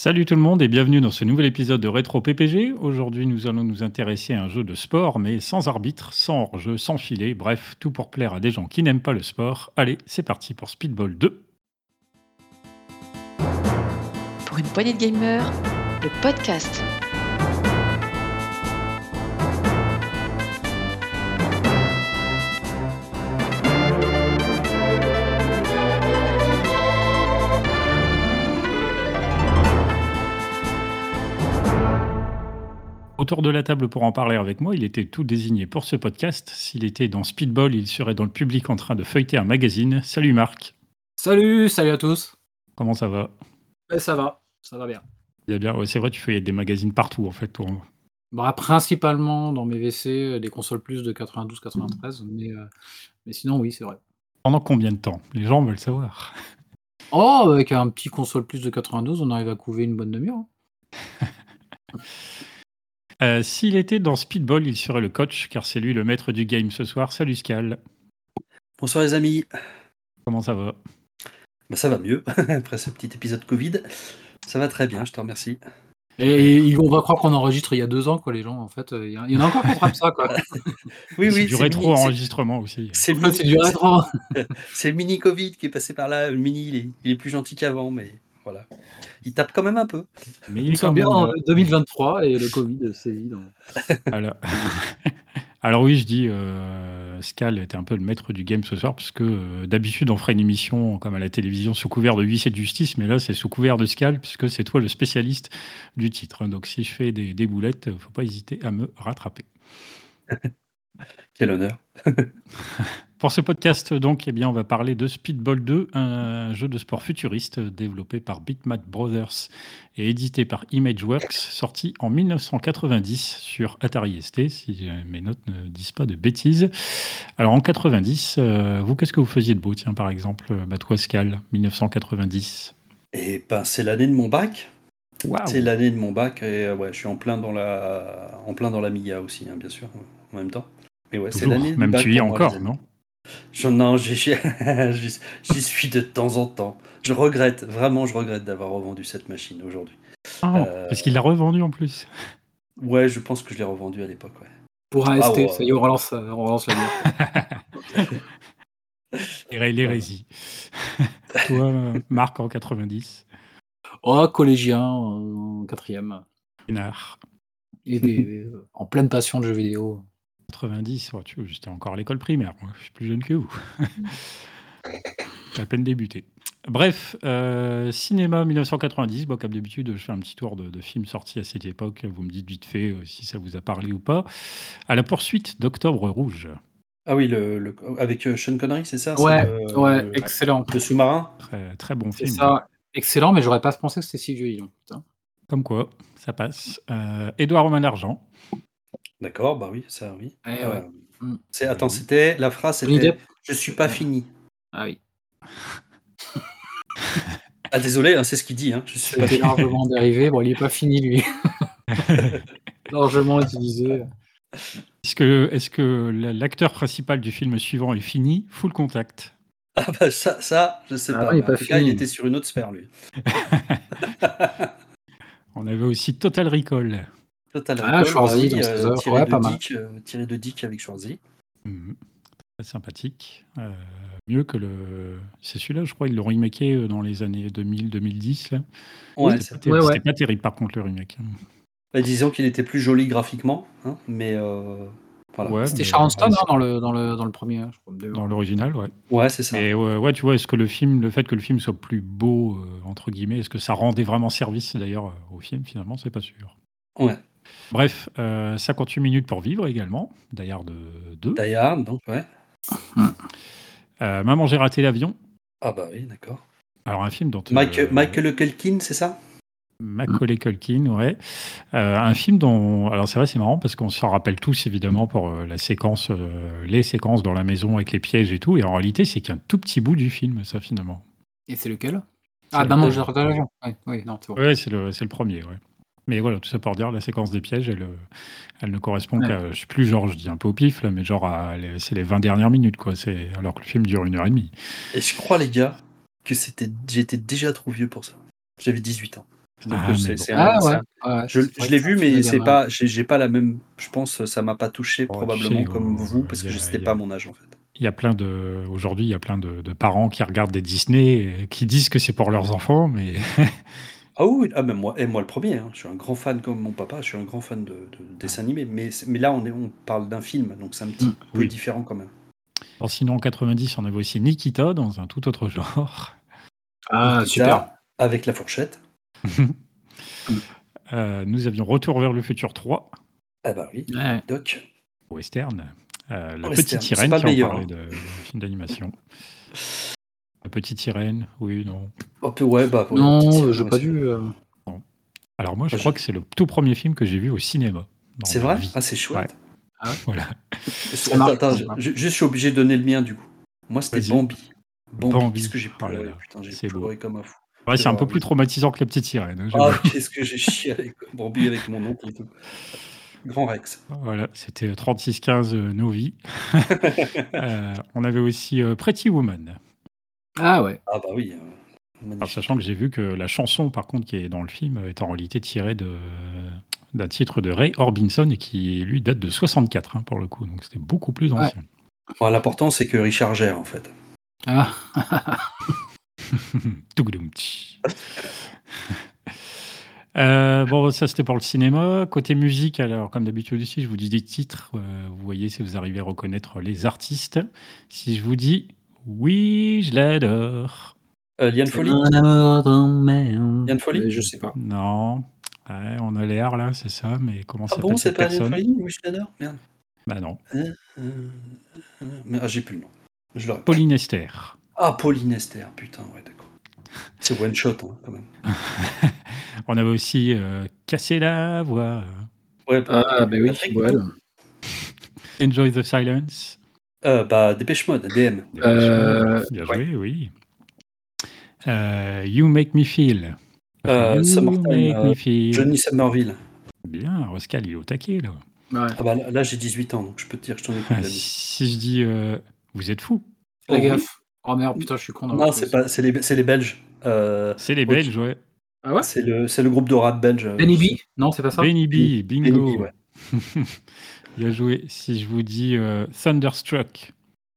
Salut tout le monde et bienvenue dans ce nouvel épisode de Rétro PPG. Aujourd'hui, nous allons nous intéresser à un jeu de sport, mais sans arbitre, sans hors-jeu, sans filet, bref, tout pour plaire à des gens qui n'aiment pas le sport. Allez, c'est parti pour Speedball 2. Pour une poignée de gamers, le podcast. Autour de la table pour en parler avec moi, il était tout désigné pour ce podcast. S'il était dans Speedball, il serait dans le public en train de feuilleter un magazine. Salut Marc. Salut, salut à tous. Comment ça va? Eh, ça va, ça va bien. Bien, ouais, c'est vrai, tu feuillettes des magazines partout en fait. Toi. Bah, principalement dans mes WC, euh, des consoles plus de 92-93, mais, euh, mais sinon, oui, c'est vrai. Pendant combien de temps? Les gens veulent savoir. Oh, avec un petit console plus de 92, on arrive à couver une bonne demi-heure. Euh, S'il était dans Speedball, il serait le coach, car c'est lui le maître du game ce soir. Salut Scal. Bonsoir les amis. Comment ça va? Bah, ça va mieux après ce petit épisode Covid. Ça va très bien, je te remercie. Et on va croire qu'on enregistre il y a deux ans, quoi, les gens. En fait, euh, il y, en a- il y en a encore qui attrapent ça, quoi. Oui, C'est oui, du c'est rétro mini- c'est- enregistrement aussi. C'est du rétro. C'est le mini Covid qui est passé par là. Le mini, il est, il est plus gentil qu'avant, mais voilà. Il tape quand même un peu. Mais il Nous est quand sommes bien même, en euh, 2023 et le Covid sévit. Alors... Alors oui, je dis, euh, Scal était un peu le maître du game ce soir, parce que euh, d'habitude on ferait une émission comme à la télévision sous couvert de huissier de justice, mais là c'est sous couvert de Scal, puisque c'est toi le spécialiste du titre. Donc si je fais des, des boulettes, faut pas hésiter à me rattraper. Quel honneur. Pour ce podcast, donc, eh bien, on va parler de Speedball 2, un jeu de sport futuriste développé par Bitmap Brothers et édité par Imageworks, sorti en 1990 sur Atari ST, si mes notes ne disent pas de bêtises. Alors, en 90, euh, vous, qu'est-ce que vous faisiez de beau, tiens, par exemple, euh, bah, toi, Scal, 1990 Et ben, c'est l'année de mon bac. Waouh C'est l'année de mon bac et euh, ouais, je suis en plein dans la, en plein dans la MIA aussi, hein, bien sûr, en même temps. Mais ouais, c'est l'année même tu y es encore, non Je, non, j'y suis de temps en temps. Je regrette, vraiment, je regrette d'avoir revendu cette machine aujourd'hui. Ah, Euh, Parce qu'il l'a revendu en plus. Ouais, je pense que je l'ai revendu à l'époque, ouais. Pour un Ah, ST, ouais. ça y est, on relance, euh, on relance la L'hérésie. toi, Marc, en 90, Oh, collégien, en quatrième. Et des, euh, en pleine passion de jeux vidéo. 90, ouais, tu vois, j'étais encore à l'école primaire, moi, je suis plus jeune que vous. J'ai à peine débuté. Bref, euh, cinéma 1990, bon, comme d'habitude, je fais un petit tour de, de films sortis à cette époque. Vous me dites vite fait euh, si ça vous a parlé ou pas. À la poursuite d'Octobre Rouge, Ah oui, le, le- avec euh, Sean Connery, c'est ça? Ouais, le- ouais, le- excellent. Le sous-marin? Très, très bon C'est film. ça, excellent, mais j'aurais pas pensé que c'était si putain. Comme quoi, ça passe. Euh, Édouard Romain d'Argent, D'accord, bah oui, ça oui. Eh Euh, ouais. Mm. c'est, attends, c'était la phrase, c'était Depp Je suis pas fini. Ah oui. Ah désolé, hein, c'est ce qu'il dit. Hein, je suis pas C'était fini. largement dérivé. Bon, il est pas fini, lui. largement utilisé. est-ce que, l'acteur principal du film suivant est fini? Full Contact. Ah bah ça, ça, je sais Ah pas. ouais, il est En pas tout cas, il était sur une autre sphère lui. On avait aussi Total Recall. Total Ah, Schwarzy dans oui, ses euh, tiré ouais, de pas mal. Dick, euh, tiré de Dick avec Schwarzy. Très sympathique. Euh, mieux que le. C'est celui-là, je crois, ils l'ont remaké euh, dans les années 2000-2010. là. Ouais, C'était pas, ter- Ouais, ouais. c'était pas terrible, par contre, le remake. bah, disons qu'il était plus joli graphiquement, hein, mais euh, voilà. Ouais, C'était Sharon Stone ouais, hein, dans, le, dans, le, dans le premier. hein, je crois, Dans l'original, ouais. Ouais, c'est ça. Et ouais, ouais, tu vois, est-ce que le film, le fait que le film soit plus beau, euh, entre guillemets, est-ce que ça rendait vraiment service d'ailleurs euh, au film Finalement, c'est pas sûr. Ouais. Bref, euh, 58 minutes pour vivre également, d'ailleurs de 2. Die Hard, donc ouais. Maman, j'ai raté l'avion. Ah bah oui, d'accord. Alors, un film dont. Mike, euh, Michael Culkin, c'est ça? Macaulay Culkin, ouais. Euh, un film dont, alors c'est vrai, c'est marrant parce qu'on s'en rappelle tous évidemment pour euh, la séquence, euh, les séquences dans la maison avec les pièges et tout, et en réalité c'est qu'un tout petit bout du film, ça finalement. Et c'est lequel? Ah, ben non, regardé l'agent. Ouais, oui, c'est le, c'est le premier, ouais. Mais voilà, tout ça pour dire, la séquence des pièges, elle, euh, elle ne correspond Ouais. qu'à, je sais plus, genre, je dis un peu au pif là, mais genre, à les- c'est les 20 dernières minutes, quoi. C'est alors que le film dure une heure et demie. Et je crois, les gars, que c'était, j'étais déjà trop vieux pour ça. J'avais 18 ans. Donc, Ah, euh, bon. Ah ouais. Je, je l'ai vu, mais c'est pas, j'ai j'ai pas la même. Je pense ça m'a pas touché Oh, probablement sais, comme oh, vous parce que il y pas mon âge en fait. Il y a plein de. Aujourd'hui, il y a plein de, de parents qui regardent des Disney et qui disent que c'est pour leurs enfants, mais. Ah oui, ah, même moi, et moi le premier. hein, je suis un grand fan comme mon papa. Je suis un grand fan de, de dessins animés. Mais, là, on est, on parle d'un film, donc c'est un petit Mm, peu oui. différent quand même. Alors, sinon, en 90, on avait aussi Nikita dans un tout autre genre. Ah, Nikita, super. Avec la fourchette. Euh, nous avions Retour vers le futur 3, Ah bah oui. Ouais. Doc. western. Euh, la Western, petite c'est sirène, pas qui le en meilleur, parlait hein. de, de film d'animation. La petite sirène, oui, non. Oh, ouais, bah, ouais, Non, euh, j'ai pas dû. euh, Alors, moi, je crois je- que c'est le tout premier film que j'ai vu au cinéma. C'est vrai? vie. Ah, c'est chouette. Voilà. C'est- marche, Attends, je, suis obligé de donner le mien du coup. Moi, c'était. Bambi. Bambi. Bambi. Qu'est-ce que j'ai Oh pleuré Putain, j'ai beau. pleuré comme un fou. Ouais, c'est un peu plus traumatisant que la petite sirène. hein, Ah, qu'est-ce que j'ai chialé. quoi. Bambi avec mon oncle et tout. Grand Rex. Voilà, c'était 36-15 euh, Novi. Euh, on avait aussi euh, Pretty Woman. Ah ouais. Ah bah oui. Alors, magnifique. sachant que j'ai vu que la chanson, par contre, qui est dans le film, est en réalité tirée de- d'un titre de Ray Orbison et qui, lui, date de 64, hein, pour le coup. Donc, c'était beaucoup plus Ouais. ancien. Bon, L'important, c'est que Richard gère en fait. Ah. Euh, bon, ça c'était pour le cinéma. Côté musique, alors comme d'habitude ici, je vous dis des titres. euh, vous voyez si vous arrivez à reconnaître les artistes. Si je vous dis Oui, je l'adore. Euh, Liane d'emmerde. Liane Mais Je sais pas. Non. Ouais, on a l'air là, c'est ça, mais comment Ah s'appelle bon, c'est cette pas Liane Folie Oui, je l'adore. Merde. Bah non. Euh, euh, euh, mais, ah, j'ai plus le nom. Je. Pauline Esther. Ah, Pauline Esther, putain, ouais, d'accord. C'est one shot, hein, quand même. On avait aussi euh, Casser la voix. Ouais, Ah, bah oui, Enjoy the silence. Euh, bah, Dépêche Mode, DM. Euh, Bien ouais. joué, oui. Euh, you make me feel. Euh, you Summertime, make euh, me feel. Johnny Somerville. Bien, Roscal, il est au taquet, là. Ouais. Ah bah là, là, j'ai 18 ans, donc je peux te dire que je t'en ai Ah, si je dis euh, vous êtes fou, Fais Oh, gaffe. Oh merde, putain, je suis con. Non, c'est pas, c'est les, c'est les Belges. Euh, c'est les. Belges, ouais. Ah ouais? C'est le, c'est le groupe de rap belge. Benny B? Non, c'est pas ça Benny B, bingo. Benny B, ouais. Bien joué. Si je vous dis euh, Thunderstruck,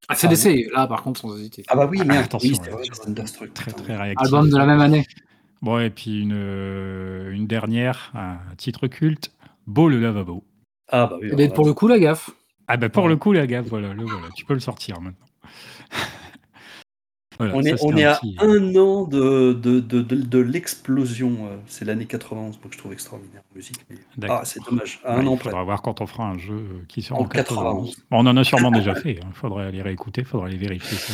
Ah, CDC, là par contre, sans hésiter. Ah bah oui, merde. attention, oui, vrai, Thunderstruck. très très réactif. Album de la même année. Bon, et puis une, euh, une dernière, un titre culte, Beau le lavabo. Ah bah oui. Eh ben, pour le coup, la gaffe. Ah bah pour Ouais. le coup, la gaffe, voilà, le voilà, tu peux le sortir maintenant. Voilà, on ça, est, on est à petit- un an de, de, de, de, de l'explosion. euh, C'est l'année 91, donc je trouve extraordinaire en musique. mais-. Ah, c'est dommage. À Ouais, un an il près. faudra voir quand on fera un jeu euh, qui sort En en 91. 91. Bon, on en a sûrement déjà fait. Il faudrait aller réécouter, il faudrait aller vérifier ça.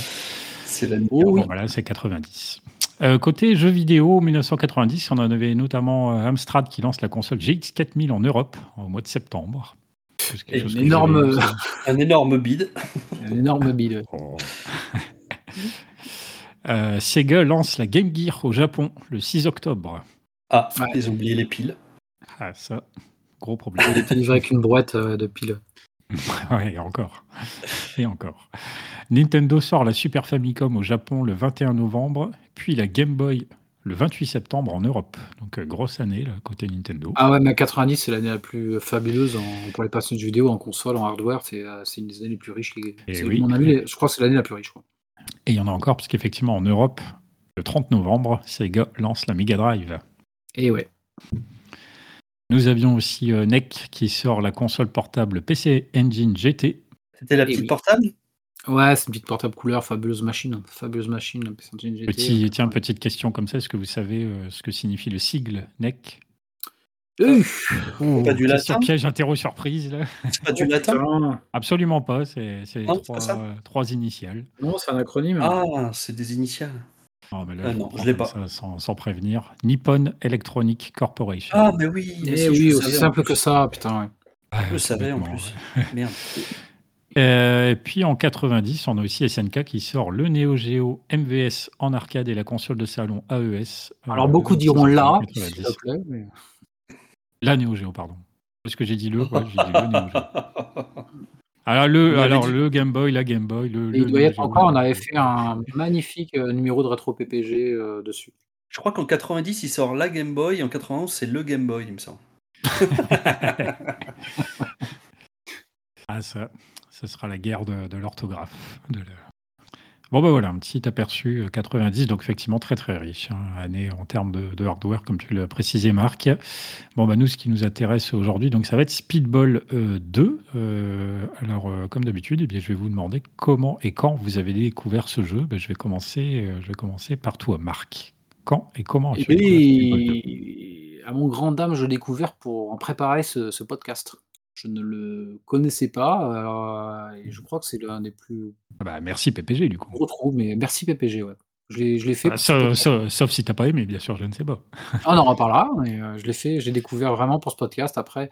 C'est l'année. Oh oui. Voilà, c'est 90. Euh, côté jeux vidéo, 1990, on en avait notamment euh, Amstrad qui lance la console GX 4000 en Europe au mois de septembre. Et une énorme- Un énorme bide. Un énorme bide. Oh. Euh, Sega lance la Game Gear au Japon le 6 octobre. Ah, Ouais. ils ont oublié les piles. Ah, ça, gros problème. Il était livré avec une boîte euh, de piles. ouais, et encore. Et encore. Nintendo sort la Super Famicom au Japon le 21 novembre, puis la Game Boy le 28 septembre en Europe. Donc, euh, grosse année, là, côté Nintendo. Ah ouais, mais 90, c'est l'année la plus fabuleuse en- pour les passionnés de jeux vidéo, en console, en hardware. C'est euh, c'est une des années les plus riches. Et c'est, oui. mon avis, je crois que c'est l'année la plus riche. quoi. Et il y en a encore, parce qu'effectivement, en Europe, le 30 novembre, Sega lance la Mega Drive. Et ouais. Nous avions aussi euh, NEC qui sort la console portable PC Engine GT. C'était la Eh petite oui. portable? Ouais, c'est une petite portable couleur, fabuleuse machine. Fabuleuse machine, la PC Engine GT. Petit, tiens, petite question comme ça, est-ce que vous savez euh, ce que signifie le sigle NEC Euh, Pas du latin piège interro surprise là. C'est pas du latin. Absolument pas, c'est c'est Non, c'est trois, euh, trois initiales. Non, c'est un acronyme. Ah, c'est des initiales. Oh, mais là, Ah je non, je l'ai pas. sans, sans prévenir. Nippon Electronic Corporation. Ah, mais oui. mais Eh je oui, le aussi simple plus. que ça, putain. ouais. Ah, Je le savais en plus. Merde. Euh, et puis en 90, on a aussi SNK qui sort le Neo Geo MVS en arcade et la console de salon AES. euh, Alors beaucoup le 26 diront là, octobre 90. s'il te plaît. mais- La Neo Geo, pardon. Parce que j'ai dit le, ouais, j'ai dit le Neo Geo. Alors, le, alors dit. le Game Boy, la Game Boy, le. Il doit y être encore, on avait fait un magnifique euh, numéro de rétro PPG euh, dessus. Je crois qu'en 90, il sort la Game Boy, et en 91, c'est le Game Boy, il me semble. ah, ça, ce sera la guerre de, de l'orthographe. De Bon, bah voilà, un petit aperçu euh, 90, donc effectivement très très riche, hein, année en termes de, de hardware, comme tu l'as précisé, Marc. Bon, bah nous, ce qui nous intéresse aujourd'hui, donc ça va être Speedball euh, 2. Euh, alors, euh, comme d'habitude, eh bien, je vais vous demander comment et quand vous avez découvert ce jeu. Bah, je, vais commencer, euh, je vais commencer par toi, Marc. Quand et comment Eh 2 bien, à mon grand dame, je l'ai découvert pour en préparer ce, ce podcast. Je ne le connaissais pas, euh, et je crois que c'est l'un des plus Ah bah, Merci PPG, du coup. gros trous, mais merci PPG, ouais. Je l'ai je fait Ah, sa- sauf si t'as pas aimé, bien sûr, je ne sais pas. Ah, on en reparlera, mais euh, je l'ai fait, je l'ai découvert vraiment pour ce podcast. Après,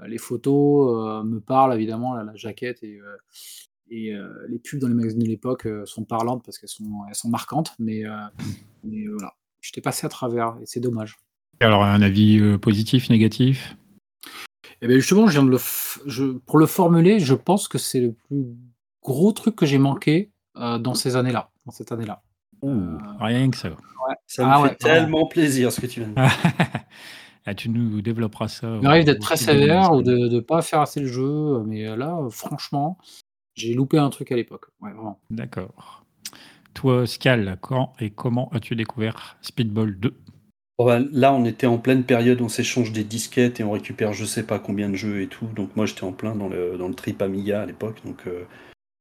euh, les photos me parlent évidemment, la, la jaquette et, et les pubs dans les magazines de l'époque sont parlantes parce qu'elles sont, elles sont marquantes, mais, euh, mais voilà, j'étais passé à travers et c'est dommage. Alors, un avis positif, négatif? Et bien justement, je viens de le f- je, pour le formuler, je pense que c'est le plus gros truc que j'ai manqué euh, dans ces années-là, dans cette année-là. Ouh, Rien que ça. Ça me Ah fait ouais, tellement plaisir ce que tu viens de dire. Ah, tu nous développeras ça. Il m'arrive d'être très sévère ou de ne pas faire assez le jeu, mais là, euh, franchement, j'ai loupé un truc à l'époque. Ouais, vraiment. D'accord. Toi, Scal, quand et comment as-tu découvert Speedball 2 Là, on était en pleine période, on s'échange des disquettes et on récupère je sais pas combien de jeux et tout. Donc moi, j'étais en plein dans le, dans le trip Amiga à l'époque. Donc euh,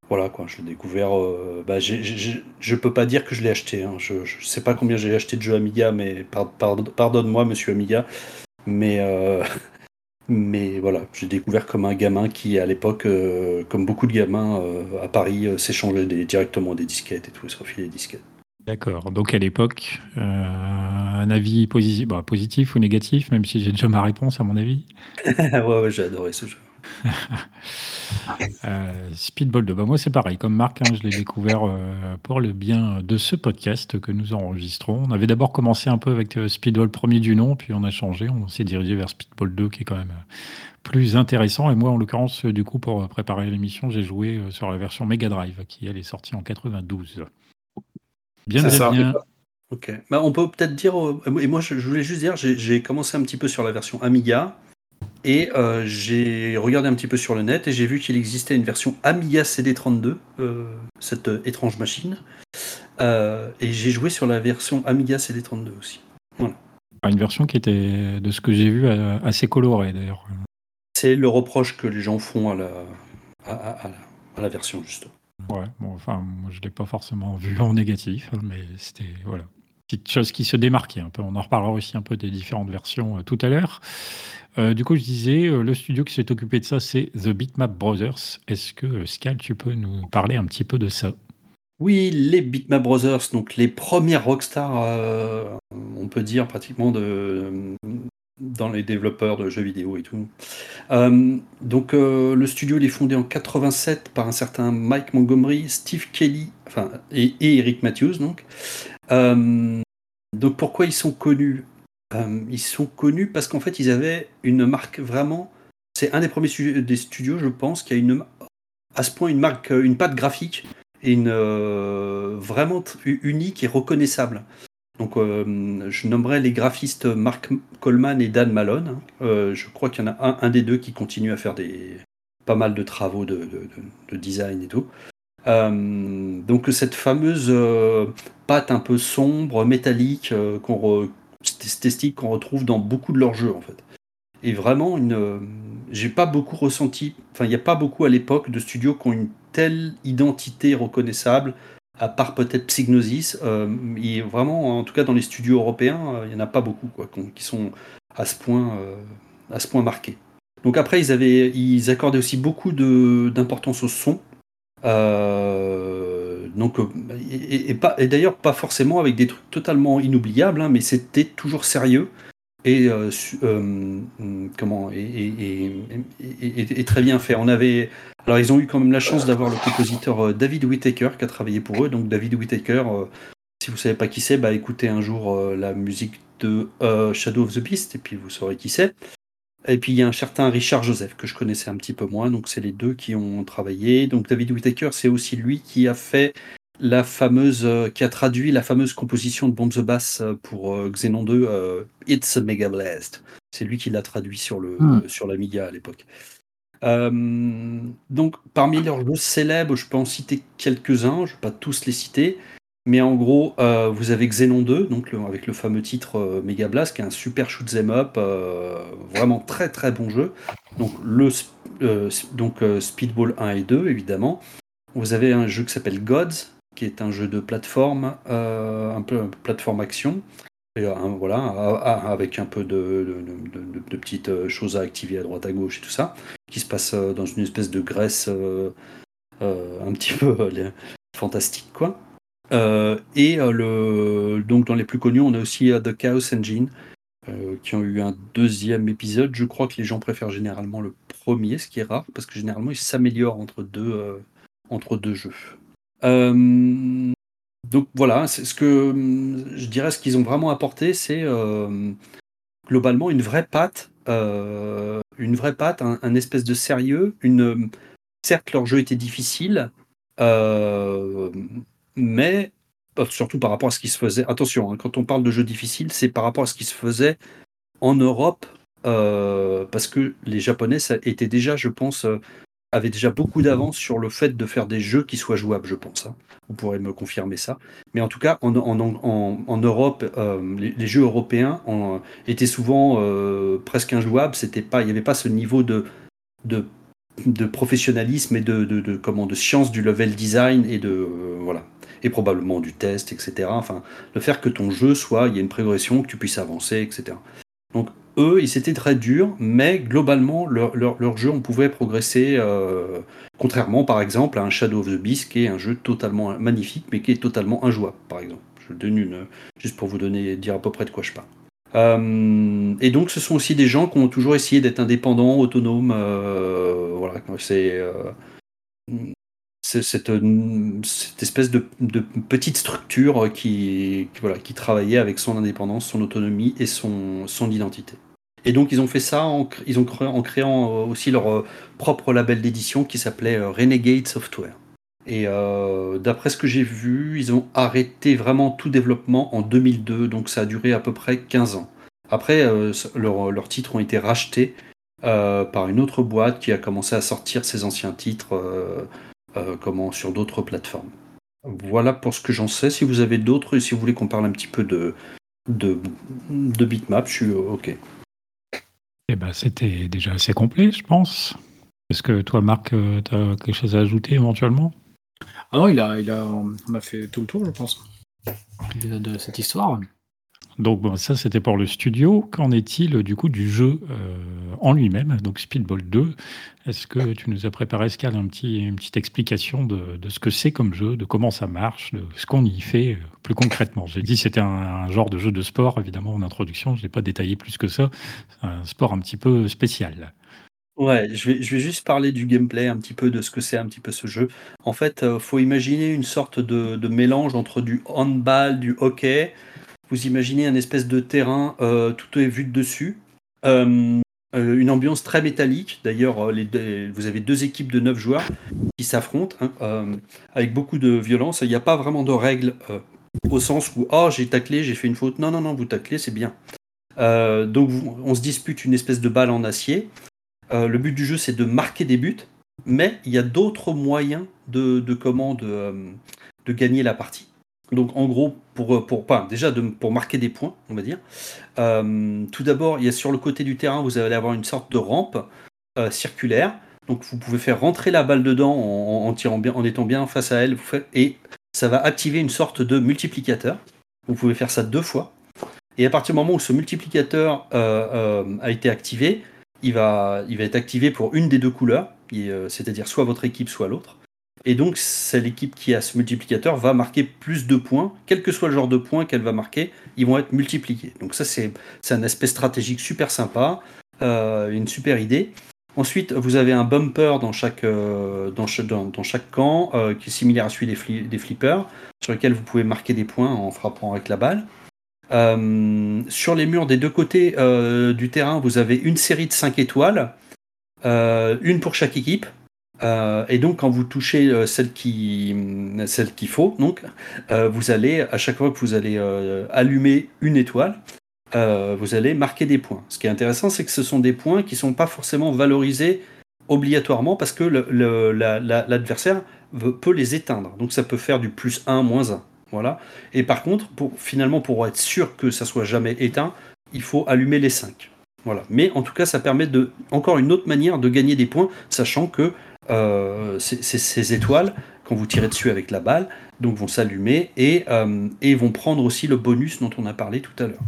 voilà, quoi, je l'ai découvert. euh, bah, je peux pas dire que je l'ai acheté. hein. Je, je sais pas combien j'ai acheté de jeux Amiga, mais par- par- pardonne-moi, monsieur Amiga. Mais, euh, mais voilà, j'ai découvert comme un gamin qui, à l'époque, comme beaucoup de gamins à Paris, s'échangeait directement des disquettes et tout, se refilait des disquettes. D'accord. Donc à l'époque, euh, un avis positif, bah, positif ou négatif, même si j'ai déjà ma réponse à mon avis? ouais, ouais, j'ai adoré ce jeu. Euh, Speedball 2, bah, moi c'est pareil, comme Marc, hein, je l'ai découvert euh, pour le bien de ce podcast que nous enregistrons. On avait d'abord commencé un peu avec Speedball premier du nom, puis on a changé, on s'est dirigé vers Speedball 2 qui est quand même plus intéressant. Et moi, en l'occurrence, du coup, pour préparer l'émission, j'ai joué sur la version Mega Drive qui, elle, est sortie en 92. Bien, C'est bien, ça. bien. Ok. Bah, on peut peut-être dire, euh, et moi je, je voulais juste dire, j'ai commencé un petit peu sur la version Amiga et euh, j'ai regardé un petit peu sur le net et j'ai vu qu'il existait une version Amiga CD32, euh, cette euh, étrange machine. Euh, et j'ai joué sur la version Amiga CD32 aussi. Une version qui était, de ce que j'ai vu, assez colorée d'ailleurs. C'est le reproche que les gens font à la, à, à- à la, à la version justement. Ouais, bon, enfin, moi je l'ai pas forcément vu en négatif, mais c'était voilà, petite chose qui se démarquait un peu. On en reparlera aussi un peu des différentes versions euh, tout à l'heure. Euh, du coup, je disais, euh, le studio qui s'est occupé de ça, c'est The Bitmap Brothers. Est-ce que Scal, tu peux nous parler un petit peu de ça? Oui, les Bitmap Brothers, donc les premières rockstars, on peut dire pratiquement de, dans les développeurs de jeux vidéo et tout. Euh, donc euh, le studio il est fondé en 87 par un certain Mike Montgomery, Steve Kelly, enfin et, Eric Matthews donc. Euh, donc pourquoi ils sont connus? Ils sont connus parce qu'en fait ils avaient une marque vraiment. C'est un des premiers des studios, je pense, qui a une à ce point une marque, une patte graphique une vraiment unique et reconnaissable. Donc, euh, je nommerai les graphistes Mark Coleman et Dan Malone. hein. Euh, je crois qu'il y en a un, des deux qui continue à faire des pas mal de travaux de, de- de- de design et tout. Euh, donc, cette fameuse patte un peu sombre, métallique, euh, qu'on qu'on retrouve dans beaucoup de leurs jeux en fait. Et vraiment, j'ai pas beaucoup ressenti. Enfin, il n'y a pas beaucoup à l'époque de studios qui ont une telle identité reconnaissable à part peut-être Psygnosis, euh, vraiment, en tout cas dans les studios européens, euh, il n'y en a pas beaucoup qui sont à ce point, euh, à ce point marqués. Donc après, ils, avaient, ils accordaient aussi beaucoup d'importance au son. Euh, donc, et, et et d'ailleurs, pas forcément avec des trucs totalement inoubliables, hein, mais c'était toujours sérieux et, très bien fait. On avait, alors ils ont eu quand même la chance d'avoir le compositeur euh, David Whittaker qui a travaillé pour eux. Donc David Whittaker, euh, si vous savez pas qui c'est, bah écoutez un jour euh, la musique de Shadow of the Beast et puis vous saurez qui c'est. Et puis il y a un certain Richard Joseph que je connaissais un petit peu moins. Donc c'est les deux qui ont travaillé. Donc David Whittaker, c'est aussi lui qui a fait la fameuse, qui a traduit la fameuse composition de Bomb the Bass pour Xenon 2, It's a Mega Blast. C'est lui qui l'a traduit sur le sur l'Amiga à l'époque. Euh, donc, parmi leurs jeux célèbres, je peux en citer quelques-uns, je ne vais pas tous les citer, mais en gros, euh, vous avez Xenon 2, donc le- avec le fameux titre euh, Mega Blast, qui est un super shoot 'em up, euh, vraiment très très bon jeu. Donc, le, euh, donc euh, Speedball 1 et 2, évidemment. Vous avez un jeu qui s'appelle Gods, qui est un jeu de plateforme, euh, un peu plateforme action. Et, euh, voilà, avec un peu de, petites euh, choses à activer à droite à gauche et tout ça, qui se passe dans une espèce de Grèce un petit peu fantastique, quoi. Et le, donc dans les plus connus, on a aussi The Chaos Engine, qui ont eu un deuxième épisode. Je crois que les gens préfèrent généralement le premier, ce qui est rare, parce que généralement ils s'améliorent entre deux, entre deux jeux. Euh, donc voilà, ce que je dirais, ce qu'ils ont vraiment apporté, c'est euh, globalement une vraie patte, euh, une vraie patte, un, espèce de sérieux. Une, certes, leur jeu était difficile, mais euh, surtout par rapport à ce qui se faisait. Attention, hein, quand on parle de jeux difficiles, c'est par rapport à ce qui se faisait en Europe, parce que les Japonais étaient déjà, je pense, euh, avaient déjà beaucoup d'avance sur le fait de faire des jeux qui soient jouables, je pense. hein. Vous pourrez me confirmer ça. Mais en tout cas, en, Europe, euh, les, jeux européens en- étaient souvent euh, presque injouables. C'était pas, il n'y avait pas ce niveau de, de, de professionnalisme et de, de, de, comment, de science du level design et de euh, voilà et probablement du test, etc. Enfin, de faire que ton jeu soit, il y a une progression, que tu puisses avancer, etc. Donc eux, ils étaient très durs, mais globalement, leur, leur, leur jeu, on pouvait progresser, euh, contrairement par exemple à un Shadow of the Beast, qui est un jeu totalement magnifique, mais qui est totalement injouable, par exemple. Je donne une, juste pour vous donner, dire à peu près de quoi je parle. Euh, et donc, ce sont aussi des gens qui ont toujours essayé d'être indépendants, autonomes. Euh, voilà, c'est cette, cette, espèce de, de, petite structure qui, qui, voilà, qui travaillait avec son indépendance, son autonomie et son, son identité. Et donc ils ont fait ça en, ils ont créé, en créant aussi leur propre label d'édition qui s'appelait Renegade Software. Et euh, d'après ce que j'ai vu, ils ont arrêté vraiment tout développement en 2002, donc ça a duré à peu près 15 ans. Après, euh, leurs leur titres ont été rachetés euh, par une autre boîte qui a commencé à sortir ses anciens titres euh, comment, sur d'autres plateformes. Voilà pour ce que j'en sais. Si vous avez d'autres si vous voulez qu'on parle un petit peu de, de, de bitmap, je suis OK. Eh ben, c'était déjà assez complet, je pense. Est-ce que toi, Marc, euh, tu as quelque chose à ajouter éventuellement? Ah non, il a, il a, on a fait tout le tour, je pense, de, de cette histoire. Donc bon, ça c'était pour le studio. Qu'en est-il du coup du jeu euh, en lui-même, donc Speedball 2 Est-ce que tu nous as préparé, Scal, un petit, une petite explication de, ce que c'est comme jeu, de comment ça marche, de ce qu'on y fait euh, plus concrètement? J'ai dit c'était un, genre de jeu de sport, évidemment en introduction, je n'ai pas détaillé plus que ça. C'est un sport un petit peu spécial. Ouais, je vais, juste parler du gameplay, un petit peu de ce que c'est un petit peu ce jeu. En fait, euh, faut imaginer une sorte de mélange entre du handball, du hockey, vous imaginez un espèce de terrain, euh, tout est vu de dessus. Euh, euh, une ambiance très métallique. D'ailleurs, vous avez deux équipes de neuf joueurs qui s'affrontent hein, avec beaucoup de violence. Il n'y a pas vraiment de règles au sens où oh j'ai taclé, j'ai fait une faute. Non, non, non, vous taclez, c'est bien. donc on se dispute une espèce de balle en acier. le but du jeu, c'est de marquer des buts, mais il y a d'autres moyens de, comment de gagner la partie. Donc en gros, pour, pour pas déjà pour marquer des points, on va dire. Euh, tout d'abord, il y a sur le côté du terrain, vous allez avoir une sorte de rampe euh, circulaire. Donc vous pouvez faire rentrer la balle dedans en, tirant bien, en étant bien face à elle, et ça va activer une sorte de multiplicateur. Vous pouvez faire ça deux fois. Et à partir du moment où ce multiplicateur euh, a été activé, il va être activé pour une des deux couleurs, c'est-à-dire soit votre équipe, soit l'autre. Et donc, c'est l'équipe qui a ce multiplicateur va marquer plus de points, quel que soit le genre de points qu'elle va marquer, ils vont être multipliés. Donc ça, c'est un aspect stratégique super sympa, euh, une super idée. Ensuite, vous avez un bumper dans chaque, euh, camp, euh, qui est similaire à celui des, des, flippers, sur lequel vous pouvez marquer des points en frappant avec la balle. Sur les murs des deux côtés du terrain, vous avez une série de 5 étoiles, une pour chaque équipe. Et donc, quand vous touchez celle qui, celle qu'il faut, donc, vous allez à chaque fois que vous allez allumer une étoile, vous allez marquer des points. Ce qui est intéressant, c'est que ce sont des points qui ne sont pas forcément valorisés obligatoirement parce que l'adversaire peut les éteindre. Donc ça peut faire du plus 1, moins 1. Voilà. Et par contre, finalement, pour être sûr que ça soit jamais éteint, il faut allumer les 5. Voilà. Mais en tout cas, ça permet de, encore une autre manière de gagner des points, sachant que euh, ces étoiles, quand vous tirez dessus avec la balle, donc vont s'allumer et, euh, et, vont prendre aussi le bonus dont on a parlé tout à l'heure.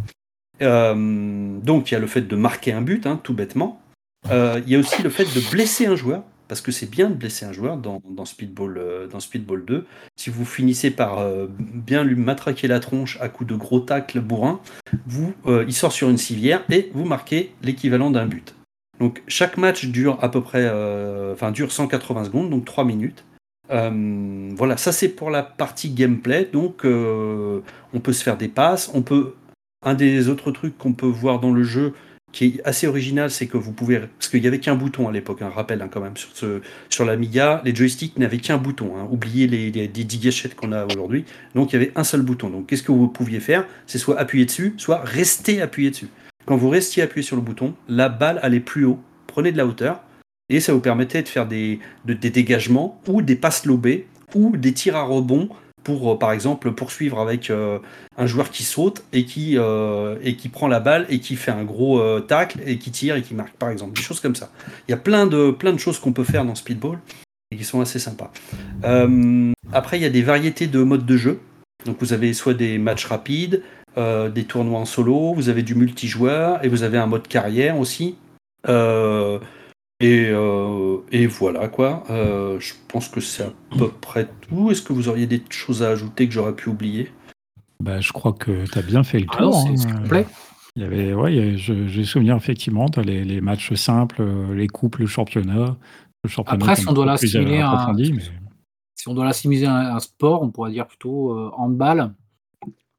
Euh, donc il y a le fait de marquer un but, hein, tout bêtement. il y a aussi le fait de blesser un joueur parce que c'est bien de blesser un joueur dans, Speedball, Speedball 2. Si vous finissez par bien lui matraquer la tronche à coups de gros tacles bourrins, vous, il sort sur une civière et vous marquez l'équivalent d'un but. Donc chaque match dure à peu près, enfin dure 180 secondes, donc 3 minutes. voilà, ça c'est pour la partie gameplay. Donc on peut se faire des passes, on peut. Un des autres trucs qu'on peut voir dans le jeu, qui est assez original, c'est que vous pouvez, parce qu'il n'y avait qu'un bouton à l'époque, un rappel hein, quand même sur ce, sur l'Amiga, les joysticks n'avaient qu'un bouton. Hein, oubliez les, les, 10 gâchettes qu'on a aujourd'hui. Donc il y avait un seul bouton. Donc qu'est-ce que vous pouviez faire? C'est soit appuyer dessus, soit rester appuyé dessus. Quand vous restiez appuyé sur le bouton, la balle allait plus haut, prenez de la hauteur, et ça vous permettait de faire des, dégagements ou des passes lobées ou des tirs à rebond pour, euh, par exemple, poursuivre avec euh, un joueur qui saute et qui, euh, et qui prend la balle et qui fait un gros tacle et qui tire et qui marque, par exemple. Des choses comme ça. Il y a plein de, plein de choses qu'on peut faire dans Speedball et qui sont assez sympas. après, il y a des variétés de modes de jeu. Donc vous avez soit des matchs rapides, des tournois en solo, vous avez du multijoueur et vous avez un mode carrière aussi. Et, euh, et, voilà quoi. Euh, je pense que c'est à peu près tout. Est-ce que vous auriez des choses à ajouter que j'aurais pu oublier? Bah, Je crois que tu as bien fait le ah tour. c'est hein. complet. Il y avait, ouais, j'ai souvenir effectivement, tu as les, les, matchs simples, les coupes, le championnat. Le championnat Après, si on doit l'assimiler à, un... si on doit l'assimiler à un sport, on pourrait dire plutôt euh, handball.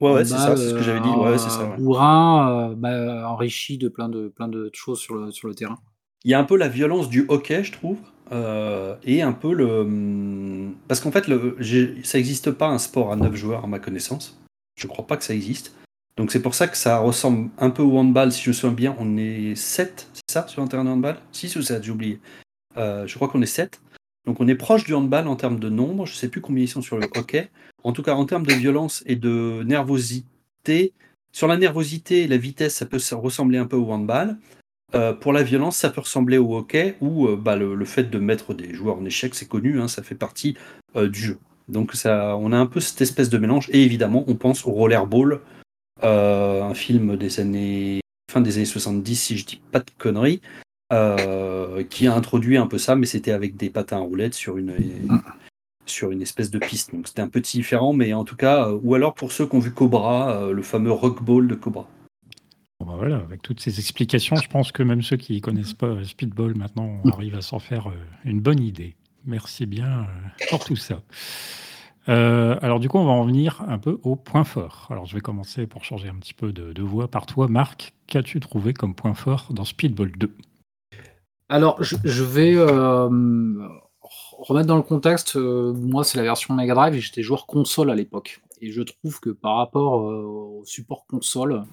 Ouais, ouais c'est ça, c'est ce que j'avais dit. Ouais, c'est ça. Bourrin, bah, enrichi de plein de, plein de choses sur le, sur le terrain il y a un peu la violence du hockey, je trouve, euh, et un peu le. Parce qu'en fait, le, ça n'existe pas un sport à 9 joueurs, à ma connaissance. Je crois pas que ça existe. Donc c'est pour ça que ça ressemble un peu au handball, si je me souviens bien. On est 7, c'est ça, sur un terrain de handball? 6 ou 7, j'ai oublié. Euh, je crois qu'on est 7. Donc on est proche du handball en termes de nombre. Je sais plus combien ils sont sur le hockey. En tout cas, en termes de violence et de nervosité, sur la nervosité et la vitesse, ça peut ressembler un peu au handball. Euh, pour la violence, ça peut ressembler au hockey, où euh, bah, le, fait de mettre des joueurs en échec, c'est connu, hein, ça fait partie euh, du jeu. Donc on a un peu cette espèce de mélange. Et évidemment, on pense au Rollerball, un film des années fin des années 70, si je dis pas de conneries, qui a introduit un peu ça, mais c'était avec des patins à roulettes sur une sur une espèce de piste. Donc c'était un peu différent, mais en tout cas, ou alors pour ceux qui ont vu Cobra, le fameux Rockball de Cobra. Bah voilà, avec toutes ces explications, je pense que même ceux qui ne connaissent pas Speedball maintenant arrivent à s'en faire euh, une bonne idée. Merci bien euh, pour tout ça. Euh, alors du coup, on va en venir un peu au point fort. Alors je vais commencer pour changer un petit peu de, voix par toi. Marc, qu'as-tu trouvé comme point fort dans Speedball 2 Alors je, vais remettre dans le contexte, moi c'est la version Mega Drive et j'étais joueur console à l'époque. Et je trouve que par rapport au support console,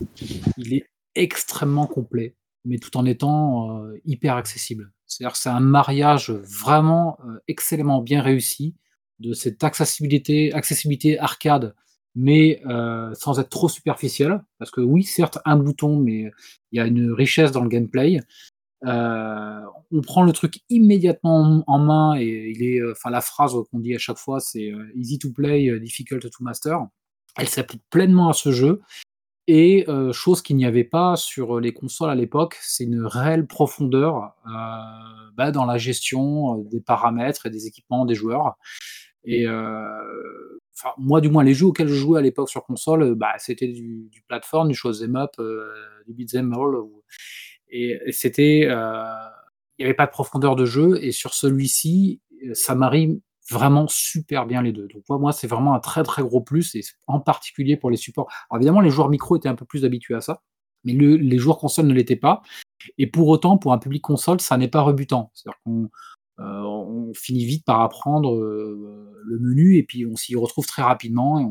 il est extrêmement complet, mais tout en étant euh, hyper accessible. C'est-à-dire que c'est un mariage vraiment euh, excellemment bien réussi de cette accessibilité, accessibilité arcade, mais euh, sans être trop superficiel. Parce que oui, certes, un bouton, mais il y a une richesse dans le gameplay. On prend le truc immédiatement en main et il est, enfin la phrase qu'on dit à chaque fois, c'est easy to play, difficult to master. Elle s'applique pleinement à ce jeu et euh, chose qu'il n'y avait pas sur les consoles à l'époque, c'est une réelle profondeur euh, bah, dans la gestion euh, des paramètres et des équipements des joueurs. Et moi, du moins, les jeux auxquels je jouais à l'époque sur console, bah, c'était du, plateforme, du shoot'em up, du beat'em all, et, c'était, il n'y avait pas de profondeur de jeu. Et sur celui-ci, ça m'arrive vraiment super bien les deux. Donc moi, c'est vraiment un très très gros plus, et en particulier pour les supports. Alors évidemment, les joueurs micro étaient un peu plus habitués à ça, mais les joueurs console ne l'étaient pas. Et pour autant, pour un public console, ça n'est pas rebutant. C'est-à-dire qu'on on finit vite par apprendre le menu et puis on s'y retrouve très rapidement et,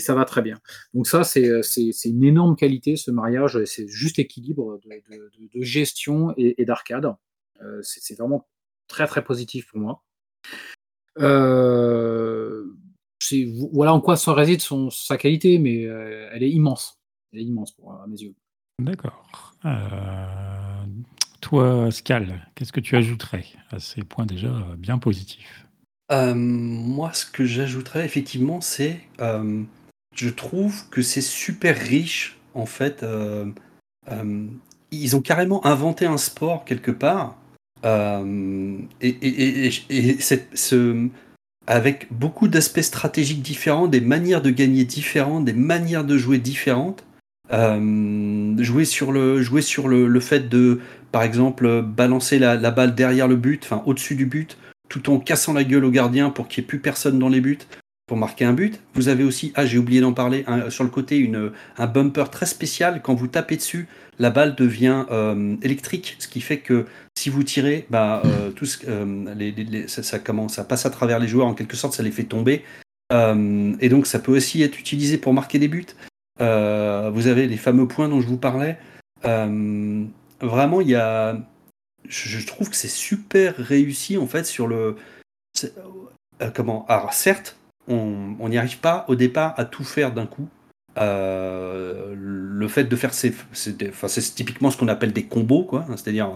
ça va très bien. Donc ça, c'est une énorme qualité, ce mariage, c'est juste équilibre de, gestion et, d'arcade. c'est vraiment très très positif pour moi. voilà en quoi ça réside sa qualité, mais elle est immense. Elle est immense pour, à mes yeux. D'accord. Euh, toi, Scal, qu'est-ce que tu ajouterais à ces points déjà euh, bien positifs? Euh, moi, ce que j'ajouterais effectivement, c'est, je trouve que c'est super riche en fait, ils ont carrément inventé un sport quelque part, et avec beaucoup d'aspects stratégiques différents, des manières de gagner différentes, des manières de jouer différentes. Euh, jouer sur le jouer sur le, fait de par exemple balancer la, balle derrière le but, enfin au-dessus du but, tout en cassant la gueule au gardien pour qu'il n'y ait plus personne dans les buts pour marquer un but. Vous avez aussi, ah j'ai oublié d'en parler, sur le côté un bumper très spécial. Quand vous tapez dessus, la balle devient euh, électrique, ce qui fait que si vous tirez, bah, euh, tout ça, commence, ça passe à travers les joueurs en quelque sorte, ça les fait tomber. et donc ça peut aussi être utilisé pour marquer des buts. Euh, vous avez les fameux points dont je vous parlais. Euh, vraiment, il y a. Je, trouve que c'est super réussi en fait sur le. Euh, comment Alors certes, on n'y arrive pas au départ à tout faire d'un coup. le fait de faire ces, c'est typiquement ce qu'on appelle des combos, quoi. Hein, c'est-à-dire,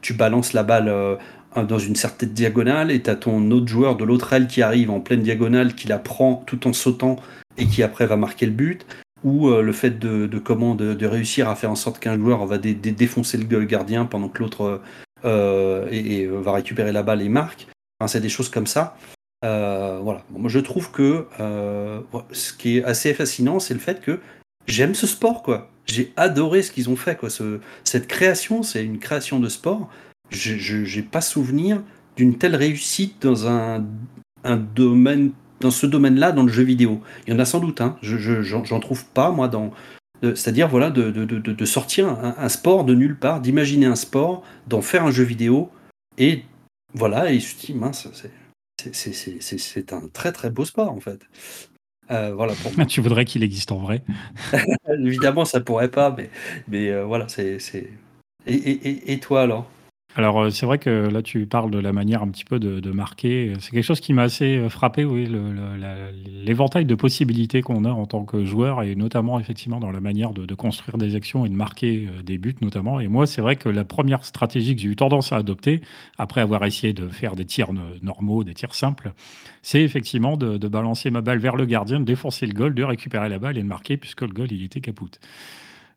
tu balances la balle dans une certaine diagonale et tu as ton autre joueur de l'autre aile qui arrive en pleine diagonale, qui la prend tout en sautant et qui après va marquer le but ou euh, le fait de, de, réussir à faire en sorte qu'un joueur va défoncer le gardien pendant que l'autre euh, et, va récupérer la balle et marque. Enfin, c'est des choses comme ça. Euh, voilà. je trouve que ce qui est assez fascinant, c'est le fait que j'aime ce sport, quoi. J'ai adoré ce qu'ils ont fait, quoi. cette création, c'est une création de sport. Je n'ai pas souvenir d'une telle réussite dans un, domaine dans ce domaine-là, dans le jeu vidéo. Il y en a sans doute, hein. je j'en trouve pas, moi, dans. C'est-à-dire, voilà, de, de, de, sortir un, sport de nulle part, d'imaginer un sport, d'en faire un jeu vidéo, et voilà, et je dis, mince, c'est un très très beau sport, en fait. Euh, voilà, Tu voudrais qu'il existe en vrai Évidemment, ça pourrait pas, mais, mais euh, voilà, c'est. Et, et, et toi alors? Alors, euh, c'est vrai que là, tu parles de la manière un petit peu de, marquer. C'est quelque chose qui m'a assez euh, frappé, oui, l'éventail de possibilités qu'on a en tant que joueur, et notamment effectivement dans la manière de, construire des actions et de marquer euh, des buts notamment. Et moi, c'est vrai que la première stratégie que j'ai eu tendance à adopter, après avoir essayé de faire des tirs normaux, des tirs simples, c'est effectivement de, de balancer ma balle vers le gardien, de défoncer le goal, de récupérer la balle et de marquer, puisque le goal, il était capoute.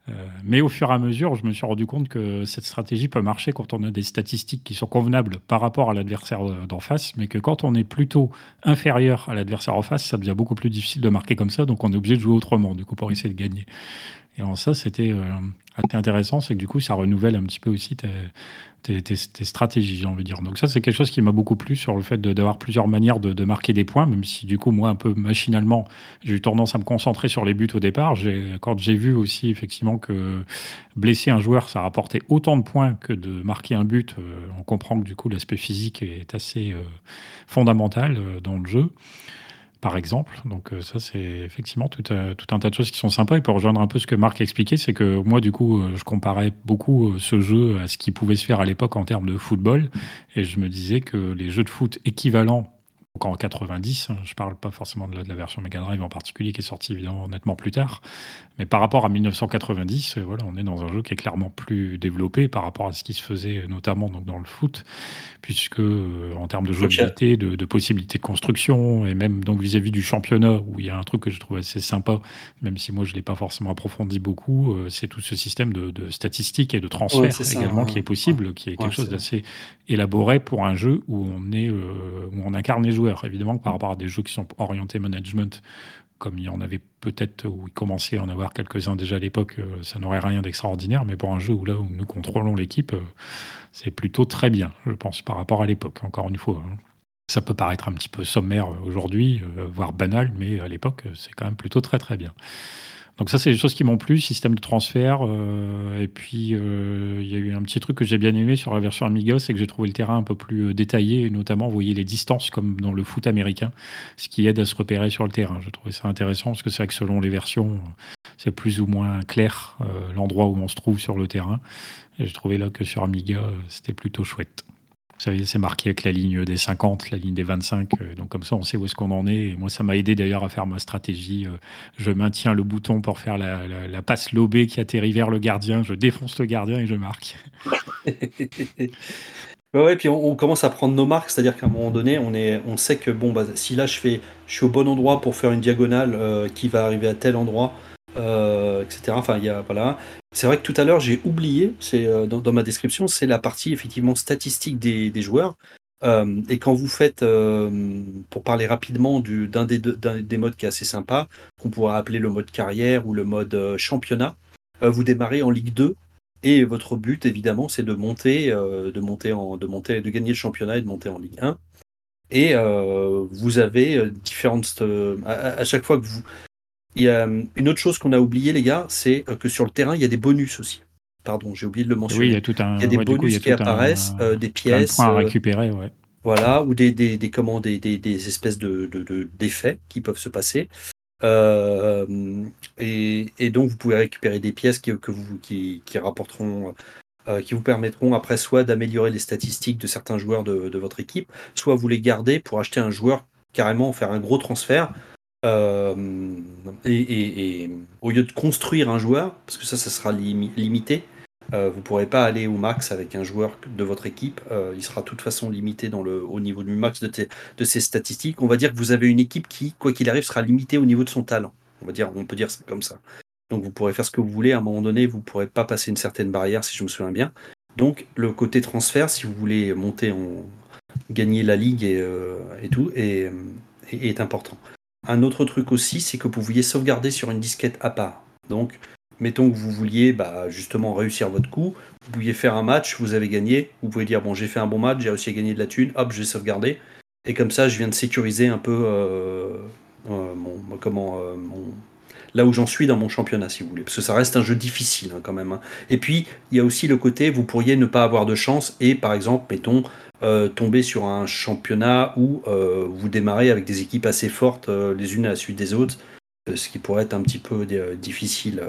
Euh, mais au fur et à mesure, je me suis rendu compte que cette stratégie peut marcher quand on a des statistiques qui sont convenables par rapport à l'adversaire d'en face, mais que quand on est plutôt inférieur à l'adversaire en face, ça devient beaucoup plus difficile de marquer comme ça, donc on est obligé de jouer autrement, du coup, pour essayer de gagner. Et en ça, c'était euh, intéressant, c'est que du coup, ça renouvelle un petit peu aussi tes, stratégies, j'ai envie de dire. Donc ça, c'est quelque chose qui m'a beaucoup plu sur le fait d'avoir plusieurs manières de, marquer des points, même si du coup, moi, un peu machinalement, j'ai eu tendance à me concentrer sur les buts au départ. Quand j'ai vu aussi effectivement que blesser un joueur, ça rapportait autant de points que de marquer un but, euh, on comprend que du coup, l'aspect physique est assez euh, fondamental euh, dans le jeu par exemple. Donc euh, ça, c'est effectivement tout, euh, tout, un tas de choses qui sont sympas. Et pour rejoindre un peu ce que Marc expliquait, c'est que moi, du coup, euh, je comparais beaucoup ce jeu à ce qui pouvait se faire à l'époque en termes de football. Et je me disais que les jeux de foot équivalents donc en 90, hein, je parle pas forcément de la, version Mega Drive en particulier qui est sortie évidemment nettement plus tard, mais par rapport à 1990, euh, voilà, on est dans un jeu qui est clairement plus développé par rapport à ce qui se faisait notamment donc dans le foot, puisque euh, en termes de jouabilité, de, de, possibilités de construction et même donc vis-à-vis du championnat où il y a un truc que je trouve assez sympa, même si moi je l'ai pas forcément approfondi beaucoup, euh, c'est tout ce système de, statistiques et de transfert également qui est possible, qui est quelque chose d'assez élaboré pour un jeu où on est où on incarne les joueurs Évidemment par rapport à des jeux qui sont orientés management, comme il y en avait peut-être, ou il commençait à en avoir quelques-uns déjà à l'époque, euh, ça n'aurait rien d'extraordinaire. Mais pour un jeu où où nous contrôlons l'équipe, euh, c'est plutôt très bien, je pense, par rapport à l'époque, encore une fois. Hein. Ça peut paraître un petit peu sommaire aujourd'hui, euh, voire banal, mais à l'époque, c'est quand même plutôt très très bien. Donc ça, c'est des choses qui m'ont plu, système de transfert. euh, et puis, euh, il y a eu un petit truc que j'ai bien aimé sur la version Amiga, c'est que j'ai trouvé le terrain un peu plus euh, détaillé, et notamment, vous voyez les distances comme dans le foot américain, ce qui aide à se repérer sur le terrain. Je trouvais ça intéressant, parce que c'est vrai que selon les versions, c'est plus ou moins clair l'endroit où on se trouve sur le terrain. Et je trouvais là que sur Amiga, c'était plutôt chouette. Vous savez, c'est marqué avec la ligne des 50, la ligne des 25. euh, donc comme ça, on sait où est-ce qu'on en est. Et moi, ça m'a aidé d'ailleurs à faire ma stratégie. euh, je maintiens le bouton pour faire la, passe lobée qui atterrit vers le gardien. Je défonce le gardien et je marque. ouais, puis on, on commence à prendre nos marques, c'est-à-dire qu'à un moment donné, on, est, on sait que bon, bah, si là je, fais, je suis au bon endroit pour faire une diagonale euh, qui va arriver à tel endroit, euh, etc. Enfin, il y a, voilà. C'est vrai que tout à l'heure, j'ai oublié, c'est euh, dans, ma description, c'est la partie effectivement statistique des, joueurs. Euh, et quand vous faites, pour parler rapidement du- d'un des, des modes qui est assez sympa, qu'on pourrait appeler le mode carrière ou le mode championnat, vous démarrez en Ligue 2 et votre but, évidemment, c'est de monter, de monter en, de monter, de gagner le championnat et de monter en Ligue 1. Et vous avez différentes. à chaque fois que vous. Il y a euh, une autre chose qu'on a oublié, les gars, c'est euh, que sur le terrain, il y a des bonus aussi. Pardon, j'ai oublié de le Oui, mentionner. il y a tout un. il y a des ouais, du coup, il y bonus a qui tout un- apparaissent, euh, des pièces, à euh, récupérer, ouais. voilà, ou des, des, des, comment, des, des, espèces de, de, de- d'effets qui peuvent se passer. Euh, et, et donc, vous pouvez récupérer des pièces qui, que vous, qui, qui rapporteront, euh, qui vous permettront après soit d'améliorer les statistiques de certains joueurs de, de votre équipe, soit vous les gardez pour acheter un joueur, carrément faire un gros transfert. Euh, et, au lieu de construire un joueur, parce que ça, ça sera limi- limité, euh, vous ne pourrez pas aller au max avec un joueur de votre équipe. Euh, il sera de toute façon limité au niveau du max de, ses statistiques. On va dire que vous avez une équipe qui, quoi qu'il arrive, sera limitée au niveau de son talent. On va dire, on peut dire ça comme ça. Donc vous pourrez faire ce que vous voulez. À un moment donné, vous ne pourrez pas passer une certaine barrière, si je me souviens bien. Donc le côté transfert, si vous voulez monter en gagner la ligue et, tout, est important. Un autre truc aussi, c'est que vous pouviez sauvegarder sur une disquette à part. Donc, mettons que vous vouliez bah, justement réussir votre coup, vous pouviez faire un match, vous avez gagné, vous pouvez dire bon j'ai fait un bon match, j'ai réussi à gagner de la thune, hop je vais sauvegarder, et comme ça je viens de sécuriser un peu euh, euh, mon, comment, euh, là où j'en suis dans mon championnat si vous voulez, parce que ça reste un jeu difficile hein, quand même. hein. Et puis il y a aussi le côté vous pourriez ne pas avoir de chance et par exemple mettons euh, tomber sur un championnat où euh, vous démarrez avec des équipes assez fortes euh, les unes à la suite des autres, ce qui pourrait être un petit peu difficile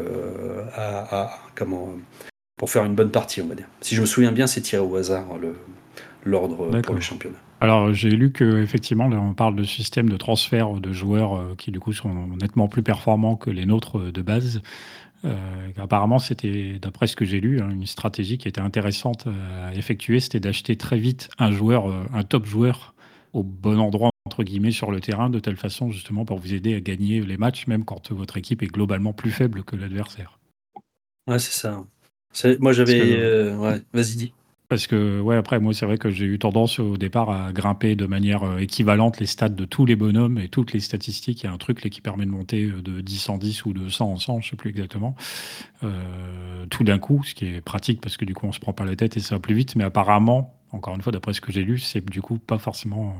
à, à- comment pour faire une bonne partie, on va dire. Si je me souviens bien, c'est tiré au hasard l'ordre pour le championnat. Alors, j'ai lu que effectivement, là, on parle de système de transfert de joueurs qui, du coup, sont nettement plus performants que les nôtres de base. Euh, apparemment, c'était, d'après ce que j'ai lu, hein, une stratégie qui était intéressante euh, à effectuer, c'était d'acheter très vite un joueur, euh, un top joueur, au bon endroit entre guillemets sur le terrain, de telle façon justement pour vous aider à gagner les matchs, même quand votre équipe est globalement plus faible que l'adversaire. Ouais, c'est ça. C'est- Moi, j'avais. Euh, ouais, vas-y, dis. Parce que, ouais, après, moi, c'est vrai que j'ai eu tendance au départ à grimper de manière euh, équivalente les stats de tous les bonhommes et toutes les statistiques. Il y a un truc là, qui permet de monter euh, de 10 en 10 ou de 100 en 100, je sais plus exactement. Euh, tout d'un coup, ce qui est pratique parce que du coup, on se prend pas la tête et ça va plus vite. Mais apparemment, encore une fois, d'après ce que j'ai lu, c'est du coup pas forcément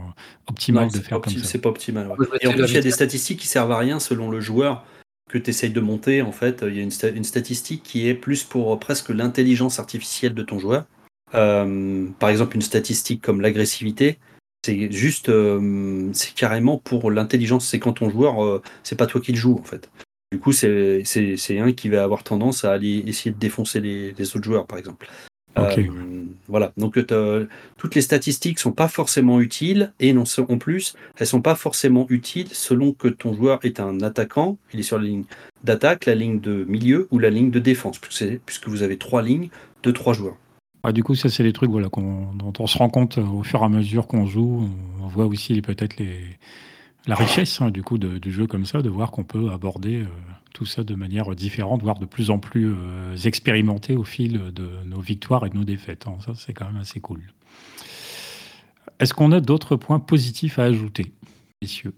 optimal Non, de faire comme ça. c'est pas optimal. ouais. Et en plus, il y a des statistiques qui servent à rien selon le joueur que tu essayes de monter. En fait, il y a une, sta- une statistique qui est plus pour presque l'intelligence artificielle de ton joueur. Euh, par exemple, une statistique comme l'agressivité, c'est juste, euh, c'est carrément pour l'intelligence. C'est quand ton joueur, euh, c'est pas toi qui le joue en fait. Du coup, c'est un qui va avoir tendance à aller essayer de défoncer les, les autres joueurs, par exemple. Ok. Euh, voilà. Donc, toutes les statistiques sont pas forcément utiles et non en plus, elles sont pas forcément utiles selon que ton joueur est un attaquant, il est sur la ligne d'attaque, la ligne de milieu ou la ligne de défense, puisque vous avez trois lignes de trois joueurs. Ah, du coup, ça, c'est des trucs voilà, qu'on- dont on se rend compte euh, au fur et à mesure qu'on joue. On voit aussi les- peut-être les, la richesse hein, du coup de- du jeu comme ça, de voir qu'on peut aborder euh, tout ça de manière différente, voire de plus en plus euh, expérimenté au fil de nos victoires et de nos défaites. hein. Ça, c'est quand même assez cool. Est-ce qu'on a d'autres points positifs à ajouter, messieurs?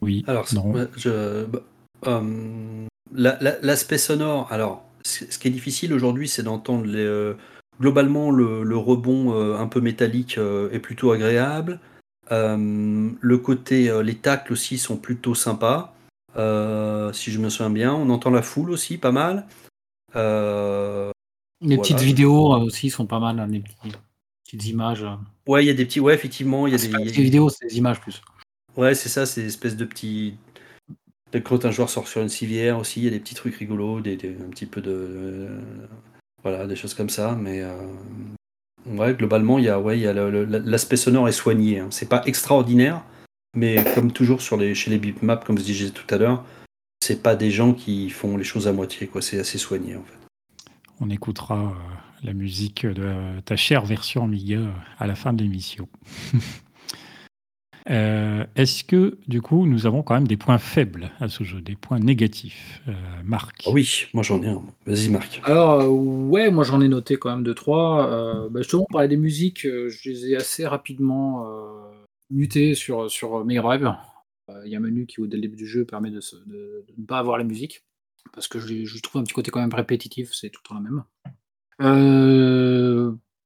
Oui. Alors, non. je- bah, euh, la- la- l'aspect sonore, alors, ce qui est difficile aujourd'hui, c'est d'entendre les, euh, globalement le, le rebond euh, un peu métallique euh, est plutôt agréable. Le côté, les tacles aussi sont plutôt sympas. si je me souviens bien. On entend la foule aussi, pas mal. Les Voilà. petites vidéos aussi sont pas mal, hein, les petits- petites images. euh. ouais, il y a des petits. Ouais, effectivement, il y a Ah, des. pas des vidéos, c'est des images plus. Ouais, c'est ça, c'est des espèces de petits. Quand un joueur sort sur une civière aussi, il y a des petits trucs rigolos, des, un petit peu de. euh, voilà, des choses comme ça. Mais. euh, ouais, globalement, il y a, ouais, il y a l'aspect sonore est soigné. hein. C'est pas extraordinaire, mais comme toujours sur les, chez les bitmaps, comme je disais tout à l'heure, c'est pas des gens qui font les choses à moitié. C'est assez soigné. On écoutera euh, la musique de ta chère version Amiga à la fin de l'émission. Euh, Est-ce que, du coup, nous avons quand même des points faibles à ce jeu, des points négatifs Euh, Marc? Ah oui, moi j'en ai un. Vas-y, Marc. Alors, euh, ouais, moi j'en ai noté quand même deux, trois. Euh, bah, justement, on parlait des musiques, je les ai assez rapidement euh, mutées sur, sur Mega Drive. Euh, Il y a un menu qui, dès le début du jeu, permet de, se- de- de ne pas avoir la musique. Parce que je, je trouve un petit côté quand même répétitif, c'est tout le temps la même.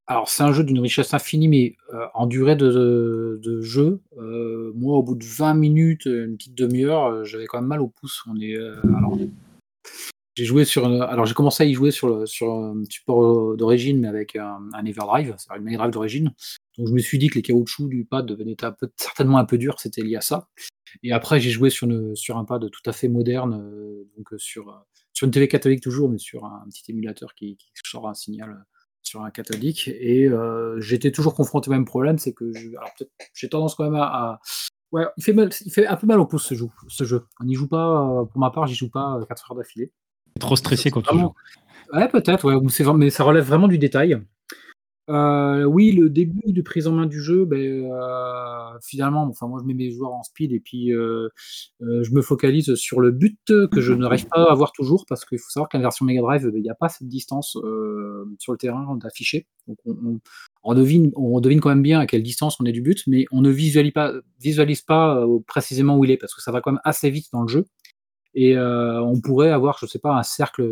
Alors, c'est un jeu d'une richesse infinie, mais euh, en durée de, jeu, euh, moi, au bout de 20 minutes, une petite demi-heure, euh, j'avais quand même mal au pouce. On est, alors, j'ai joué sur. Alors, j'ai commencé à y jouer sur, sur un support d'origine, mais avec un, Everdrive, c'est-à-dire une Drive d'origine. Donc, je me suis dit que les caoutchoucs du pad devenaient certainement un peu durs, c'était lié à ça. Et après, j'ai joué sur, sur un pad tout à fait moderne, donc sur, sur une télé catholique toujours, mais sur un, petit émulateur qui, sort un signal sur un catholique. Et euh, j'étais toujours confronté au même problème, c'est que je- alors peut-être j'ai tendance quand même à, à- ouais, il fait mal, il fait un peu mal au pouce ce jeu. Ce jeu. On n'y joue pas, euh, pour ma part, j'y joue pas 4 heures d'affilée. Trop stressé quand tu joues. Ouais, peut-être, ouais, mais ça relève vraiment du détail. Euh, oui, le début de prise en main du jeu, ben, euh, finalement, enfin, moi je mets mes joueurs en speed et puis euh, euh, je me focalise sur le but que je n'arrive pas à avoir toujours parce qu'il faut savoir qu'en version Mega Drive, il n'y a pas cette distance euh, sur le terrain d'afficher. Donc on, on- on devine, on devine quand même bien à quelle distance on est du but, mais on ne visualise pas, visualise pas précisément où il est parce que ça va quand même assez vite dans le jeu. Et euh, on pourrait avoir, je sais pas, un cercle,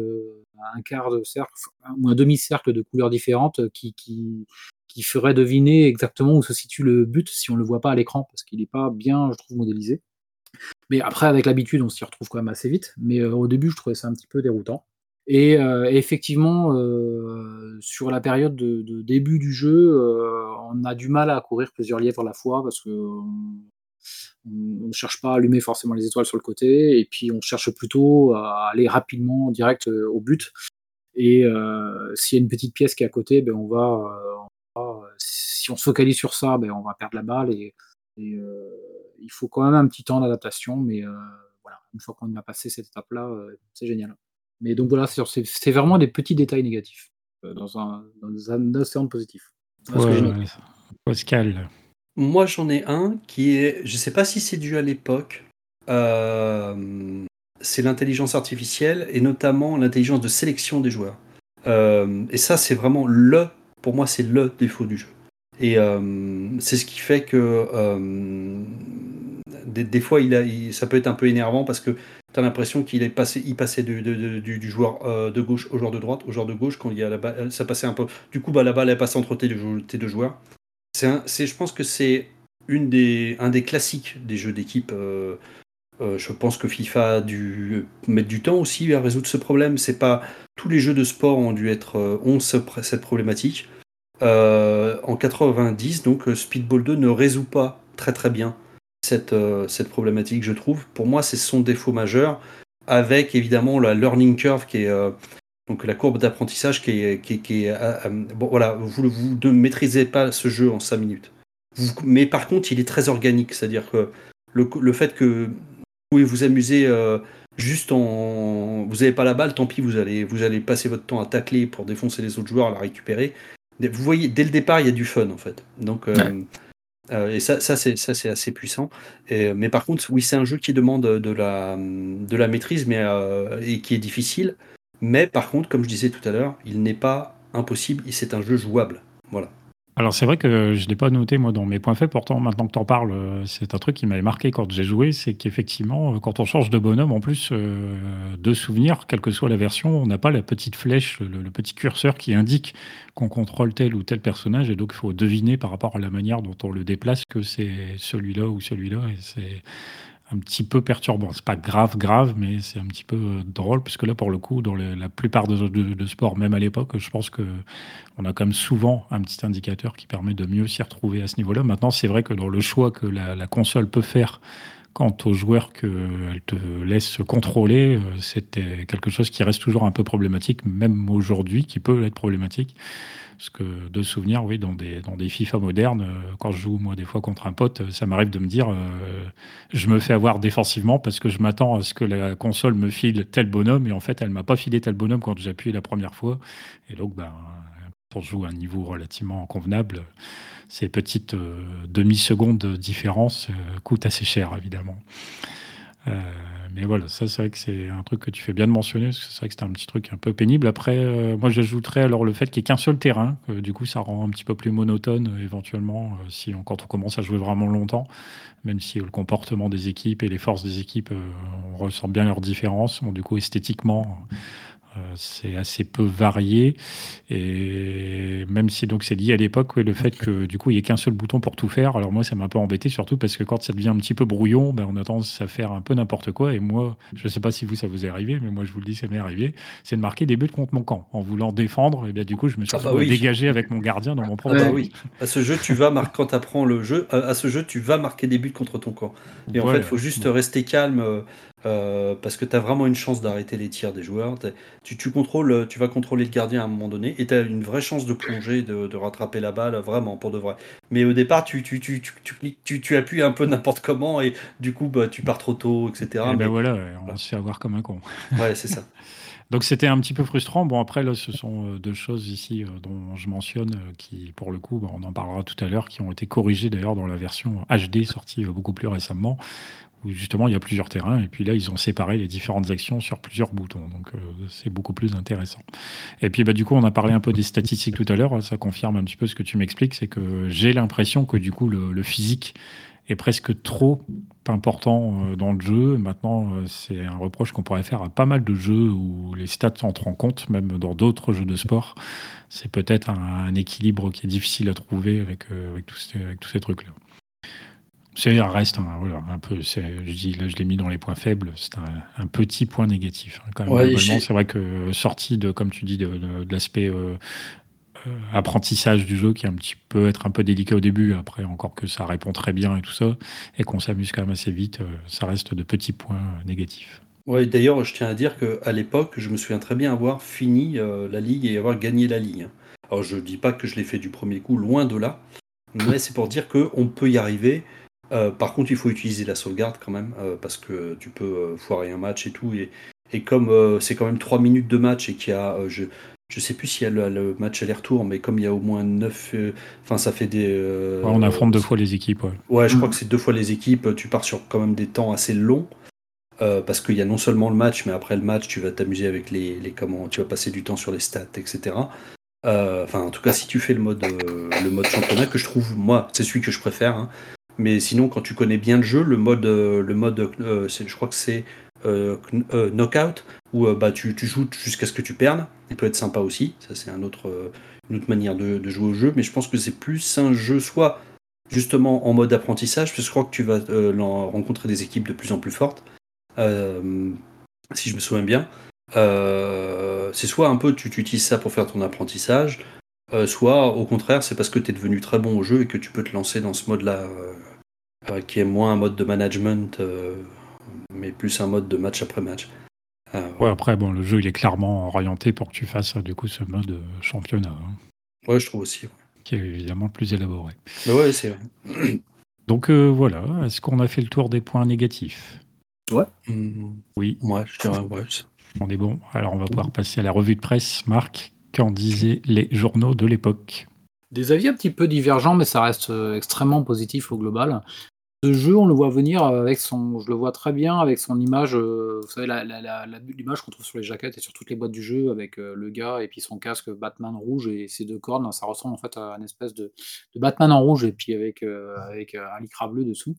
un quart de cercle ou un demi-cercle de couleurs différentes qui, qui, qui ferait deviner exactement où se situe le but si on le voit pas à l'écran, parce qu'il n'est pas bien, je trouve, modélisé. Mais après, avec l'habitude, on s'y retrouve quand même assez vite. Mais euh, au début, je trouvais ça un petit peu déroutant. Et euh, effectivement, sur la période de, début du jeu, on a du mal à courir plusieurs lièvres à la fois parce que on ne cherche pas à allumer forcément les étoiles sur le côté, et puis on cherche plutôt à aller rapidement direct euh, au but. Et euh, s'il y a une petite pièce qui est à côté, ben on va, euh, on va- si on se focalise sur ça, ben on va perdre la balle. Et, et, euh, il faut quand même un petit temps d'adaptation, mais voilà, une fois qu'on a passé cette étape-là, c'est génial. Mais donc voilà, c'est vraiment des petits détails négatifs dans un, dans un océan positif. Voilà ce que j'ai noté. Ouais, Pascal. Moi, j'en ai un qui est, je sais pas si c'est dû à l'époque, euh, c'est l'intelligence artificielle et notamment l'intelligence de sélection des joueurs. Euh, et ça, c'est vraiment le, pour moi, c'est le défaut du jeu. Et euh, c'est ce qui fait que des, fois, ça peut être un peu énervant parce que tu as l'impression qu'il est passé, il passait du, joueur de gauche au joueur de droite, au joueur de gauche quand il y a la balle, ça passait un peu. Du coup, bah, la balle elle passe entre tes deux joueurs. C'est, je pense que c'est une des, un des classiques des jeux d'équipe. euh, euh, je pense que FIFA a dû mettre du temps aussi à résoudre ce problème. C'est pas tous les jeux de sport ont dû être euh, cette problématique. En 90, donc Speedball 2 ne résout pas très très bien cette, cette problématique, je trouve. Pour moi, c'est son défaut majeur, avec évidemment la learning curve qui est donc la courbe d'apprentissage qui est, qui est- qui est, euh, euh, bon voilà, vous, vous ne maîtrisez pas ce jeu en 5 minutes. Vous- mais par contre, il est très organique, c'est-à-dire que le, le fait que vous pouvez vous amuser euh, juste en. Vous n'avez pas la balle, tant pis, vous allez, vous allez passer votre temps à tacler pour défoncer les autres joueurs, à la récupérer. Vous voyez, dès le départ, il y a du fun en fait. Donc, euh, Ouais. euh, et ça, ça c'est ça, c'est assez puissant. Et, mais par contre, oui, c'est un jeu qui demande de la, de la maîtrise mais, euh, et qui est difficile. Mais par contre, comme je disais tout à l'heure, il n'est pas impossible c'est un jeu jouable. Voilà. Alors c'est vrai que je ne l'ai pas noté moi dans mes points faits, pourtant maintenant que tu en parles, euh, c'est un truc qui m'avait marqué quand j'ai joué, c'est qu'effectivement euh, quand on change de bonhomme, en plus euh, de souvenirs, quelle que soit la version, on n'a pas la petite flèche, le, petit curseur qui indique qu'on contrôle tel ou tel personnage, et donc il faut deviner par rapport à la manière dont on le déplace que c'est celui-là ou celui-là, un petit peu perturbant. C'est pas grave, grave, mais c'est un petit peu euh, drôle, puisque là, pour le coup, dans la plupart de, de, sports, même à l'époque, je pense que on a quand même souvent un petit indicateur qui permet de mieux s'y retrouver à ce niveau-là. Maintenant, c'est vrai que dans le choix que la, console peut faire quant aux joueurs qu'elle te laisse contrôler, euh, c'était quelque chose qui reste toujours un peu problématique, même aujourd'hui, qui peut être problématique. Parce que de souvenir, oui, dans des, dans des FIFA modernes, euh, quand je joue moi des fois contre un pote, euh, ça m'arrive de me dire, euh, je me fais avoir défensivement parce que je m'attends à ce que la console me file tel bonhomme et en fait elle m'a pas filé tel bonhomme quand j'ai appuyé la première fois. Et donc, ben, pour jouer à un niveau relativement convenable, ces petites demi-secondes de différence coûtent assez cher évidemment mais voilà, ça c'est vrai que c'est un truc que tu fais bien de mentionner, parce que c'est vrai que c'est un petit truc un peu pénible. Après, euh, moi j'ajouterais alors le fait qu'il n'y ait qu'un seul terrain, du coup ça rend un petit peu plus monotone euh, éventuellement euh, si on, quand on commence à jouer vraiment longtemps, même si le comportement des équipes et les forces des équipes, on ressent bien leurs différences. Bon, du coup esthétiquement, euh, c'est assez peu varié. Et même si donc c'est lié à l'époque, le fait que du coup il n'y ait qu'un seul bouton pour tout faire. Alors moi ça m'a un peu embêté, surtout parce que quand ça devient un petit peu brouillon, ben, on a tendance à faire un peu n'importe quoi. Et moi, je ne sais pas si vous ça vous est arrivé, mais moi je vous le dis, ça m'est arrivé, c'est de marquer des buts contre mon camp en voulant défendre. Et bien du coup je me suis ah bah dégagé avec mon gardien dans mon propre. Ah bah oui. À ce jeu, tu vas marquer quand tu apprends le jeu. À ce jeu, tu vas marquer des buts contre ton camp. Et en fait, il faut juste rester calme. Euh, euh, parce que tu as vraiment une chance d'arrêter les tirs des joueurs. Tu, tu, contrôles, tu vas contrôler le gardien à un moment donné et tu as une vraie chance de plonger, de, de, rattraper la balle, vraiment, pour de vrai. Mais au départ, tu, tu, tu, appuies un peu n'importe comment et du coup, bah, tu pars trop tôt, etc. Et eh ben voilà, on se fait avoir comme un con. Ouais, c'est ça. Donc c'était un petit peu frustrant. Bon, après, là, ce sont euh, deux choses ici euh, dont je mentionne qui, pour le coup, bah, on en parlera tout à l'heure, qui ont été corrigées d'ailleurs dans la version HD sortie beaucoup plus récemment où justement il y a plusieurs terrains, et puis là ils ont séparé les différentes actions sur plusieurs boutons, donc euh, c'est beaucoup plus intéressant. Et puis bah, du coup on a parlé un peu des statistiques tout à l'heure, ça confirme un petit peu ce que tu m'expliques, c'est que j'ai l'impression que du coup le, physique est presque trop important euh, dans le jeu. Maintenant, euh, c'est un reproche qu'on pourrait faire à pas mal de jeux où les stats entrent en compte, même dans d'autres jeux de sport. C'est peut-être un, équilibre qui est difficile à trouver avec, avec tous ces trucs-là. C'est un reste, hein, un peu. Je dis là, je l'ai mis dans les points faibles. C'est un, petit point négatif. Hein, même, c'est vrai que sorti de, comme tu dis, de, l'aspect euh, euh, apprentissage du jeu, qui est un petit peu être un peu délicat au début. Après, encore que ça répond très bien et tout ça, et qu'on s'amuse quand même assez vite, euh, ça reste de petits points négatifs. Ouais, d'ailleurs, je tiens à dire qu'à l'époque, je me souviens très bien avoir fini la ligue et avoir gagné la ligue. Alors, je dis pas que je l'ai fait du premier coup, loin de là, mais c'est pour dire qu'on peut y arriver. Euh, par contre, il faut utiliser la sauvegarde quand même, euh, parce que tu peux euh, foirer un match et tout. Et, comme c'est quand même 3 minutes de match et qu'il y a. je sais plus s'il y a le, match aller-retour, mais comme il y a au moins 9. Enfin, ça fait des. on affronte deux fois les équipes, ouais. Ouais, je crois mm. que c'est deux fois les équipes. Tu pars sur quand même des temps assez longs. parce qu'il y a non seulement le match, mais après le match, tu vas t'amuser avec les, les, comment, tu vas passer du temps sur les stats, etc. Enfin, en tout cas, si tu fais le mode, le mode championnat, que je trouve, moi, c'est celui que je préfère. Hein, mais sinon, quand tu connais bien le jeu, le mode, euh, le mode euh, je crois que c'est euh, knockout, où bah, tu, joues jusqu'à ce que tu perdes. Il peut être sympa aussi. Ça, c'est une autre manière de, jouer au jeu. Mais je pense que c'est plus un jeu, soit justement en mode apprentissage, parce que je crois que tu vas rencontrer des équipes de plus en plus fortes. si je me souviens bien. c'est soit un peu tu, tu, utilises ça pour faire ton apprentissage, euh, soit au contraire, c'est parce que tu es devenu très bon au jeu et que tu peux te lancer dans ce mode-là, euh, euh, qui est moins un mode de management, mais plus un mode de match après match. ouais, après, bon, le jeu il est clairement orienté pour que tu fasses du coup ce mode championnat. Hein. Ouais, je trouve aussi. Qui est évidemment plus élaboré. ouais, c'est vrai. Donc voilà, est-ce qu'on a fait le tour des points négatifs? Ouais. Oui. Moi, je dirais ouais. On est bon. Alors on va pouvoir passer à la revue de presse. Marc, qu'en disaient les journaux de l'époque? Des avis un petit peu divergents, mais ça reste euh, extrêmement positif au global. Ce jeu, on le voit venir avec son, je le vois très bien avec son image, euh, vous savez, l'image qu'on trouve sur les jaquettes et sur toutes les boîtes du jeu avec euh, le gars et puis son casque Batman rouge et ses deux cornes, ça ressemble en fait à une espèce de, Batman en rouge et puis avec, avec un lycra bleu dessous.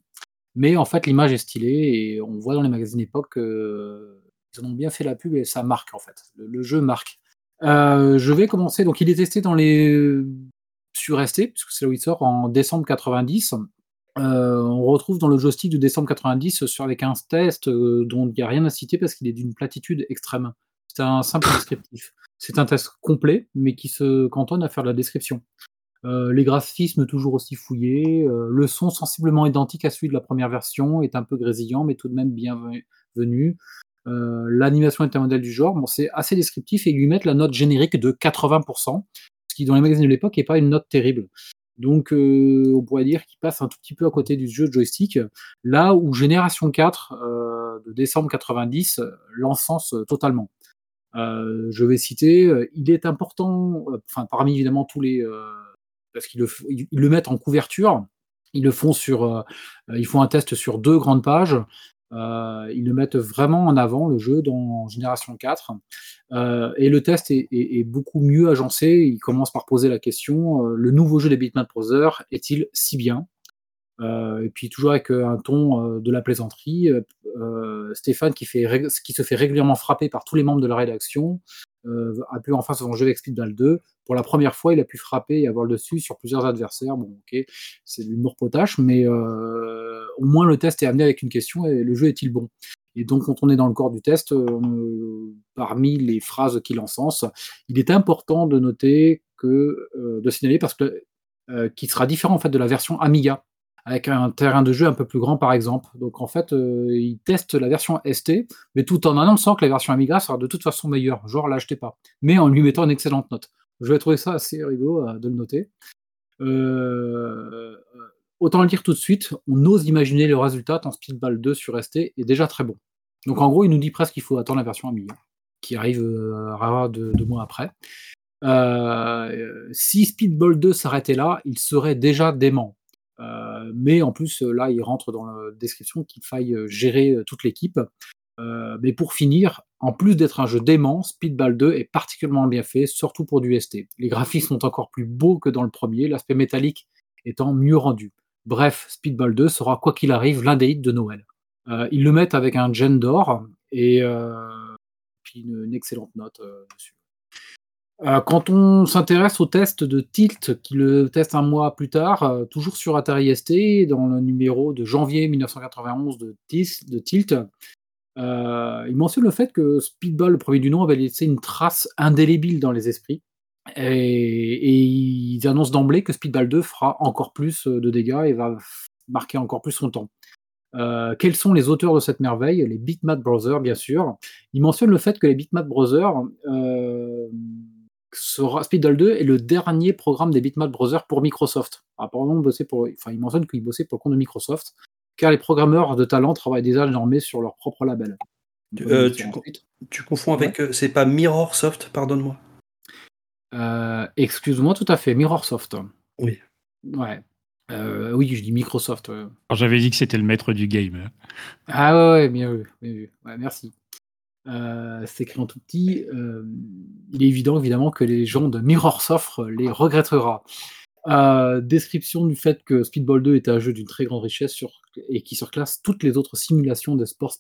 Mais en fait, l'image est stylée et on voit dans les magazines époque qu'ils en ont bien fait la pub et ça marque en fait. le jeu marque. Euh, je vais commencer. Donc, il est testé dans les sur ST, puisque c'est là où il sort en décembre 90. On retrouve dans le joystick de décembre 90 sur avec un test dont il n'y a rien à citer parce qu'il est d'une platitude extrême. C'est un simple descriptif. C'est un test complet, mais qui se cantonne à faire de la description. les graphismes toujours aussi fouillés, le son sensiblement identique à celui de la première version, est un peu grésillant, mais tout de même bienvenu. L'animation intermodale du genre, bon, c'est assez descriptif et ils lui mettent la note générique de 80%, ce qui dans les magazines de l'époque n'est pas une note terrible. Donc on pourrait dire qu'il passe un tout petit peu à côté du jeu de joystick, là où Génération 4 de décembre 90 l'encense totalement. je vais citer, il est important, enfin parmi évidemment tous les, parce qu'ils le, le mettent en couverture, ils le font sur, ils font un test sur deux grandes pages. Euh, ils le mettent vraiment en avant, le jeu, dans Génération 4. Euh, et le test est, beaucoup mieux agencé. Il commence par poser la question euh, le nouveau jeu des Bitmap Brothers est-il si bien? Et puis, toujours avec un ton de la plaisanterie, Stéphane, qui, fait, qui se fait régulièrement frapper par tous les membres de la rédaction, a pu enfin son jeu avec Speedball 2. Pour la première fois, il a pu frapper et avoir le dessus sur plusieurs adversaires. Bon, ok, c'est l'humour potache, mais au moins le test est amené avec une question et le jeu est-il bon? Et donc, quand on est dans le corps du test, parmi les phrases qu'il encense, il est important de noter que, de signaler parce que qui sera différent en fait de la version Amiga avec un terrain de jeu un peu plus grand par exemple. Donc en fait, euh, il teste la version ST, mais tout en annonçant que la version Amiga sera de toute façon meilleure, genre l'achetez pas, mais en lui mettant une excellente note. Je vais trouver ça assez rigolo euh, de le noter. Euh, autant le dire tout de suite, on ose imaginer le résultat en Speedball 2 sur ST est déjà très bon. Donc en gros, il nous dit presque qu'il faut attendre la version Amiga, qui arrive rare deux, mois après. si Speedball 2 s'arrêtait là, il serait déjà dément. Euh, mais en plus, euh, là, il rentre dans la description qu'il faille euh, gérer toute l'équipe. mais pour finir, en plus d'être un jeu dément, Speedball 2 est particulièrement bien fait, surtout pour du ST. Les graphismes sont encore plus beaux que dans le premier, l'aspect métallique étant mieux rendu. Bref, Speedball 2 sera quoi qu'il arrive l'un des hits de Noël. ils le mettent avec un gen d'or et puis une, excellente note dessus. Euh, quand on s'intéresse au test de Tilt, qui le teste un mois plus tard, euh, toujours sur Atari ST, dans le numéro de janvier 1991 de, Tilt, euh, il mentionne le fait que Speedball, le premier du nom, avait laissé une trace indélébile dans les esprits. Et, ils annoncent d'emblée que Speedball 2 fera encore plus de dégâts et va marquer encore plus son temps. quels sont les auteurs de cette merveille? Les Bitmap Brothers, bien sûr. Il mentionne le fait que les Bitmap Brothers Speedball 2 est le dernier programme des Bitmap Brothers pour Microsoft. Apparemment, pour, enfin, il mentionne qu'il bossait pour le compte de Microsoft, car les programmeurs de talent travaillent déjà désormais sur leur propre label. Euh, tu, confonds avec, euh, c'est pas Mirrorsoft, pardonne-moi. Euh, excuse-moi, tout à fait, Mirrorsoft. Oui. Ouais. oui, je dis Microsoft. J'avais dit que c'était le maître du game. Ah ouais, bien vu. Bien vu. merci. Euh, c'est écrit en tout petit. Euh, il est évident, évidemment, que les gens de Mirrorsoft les regrettera. Euh, description du fait que Speedball 2 est un jeu d'une très grande richesse et qui surclasse toutes les autres simulations de sports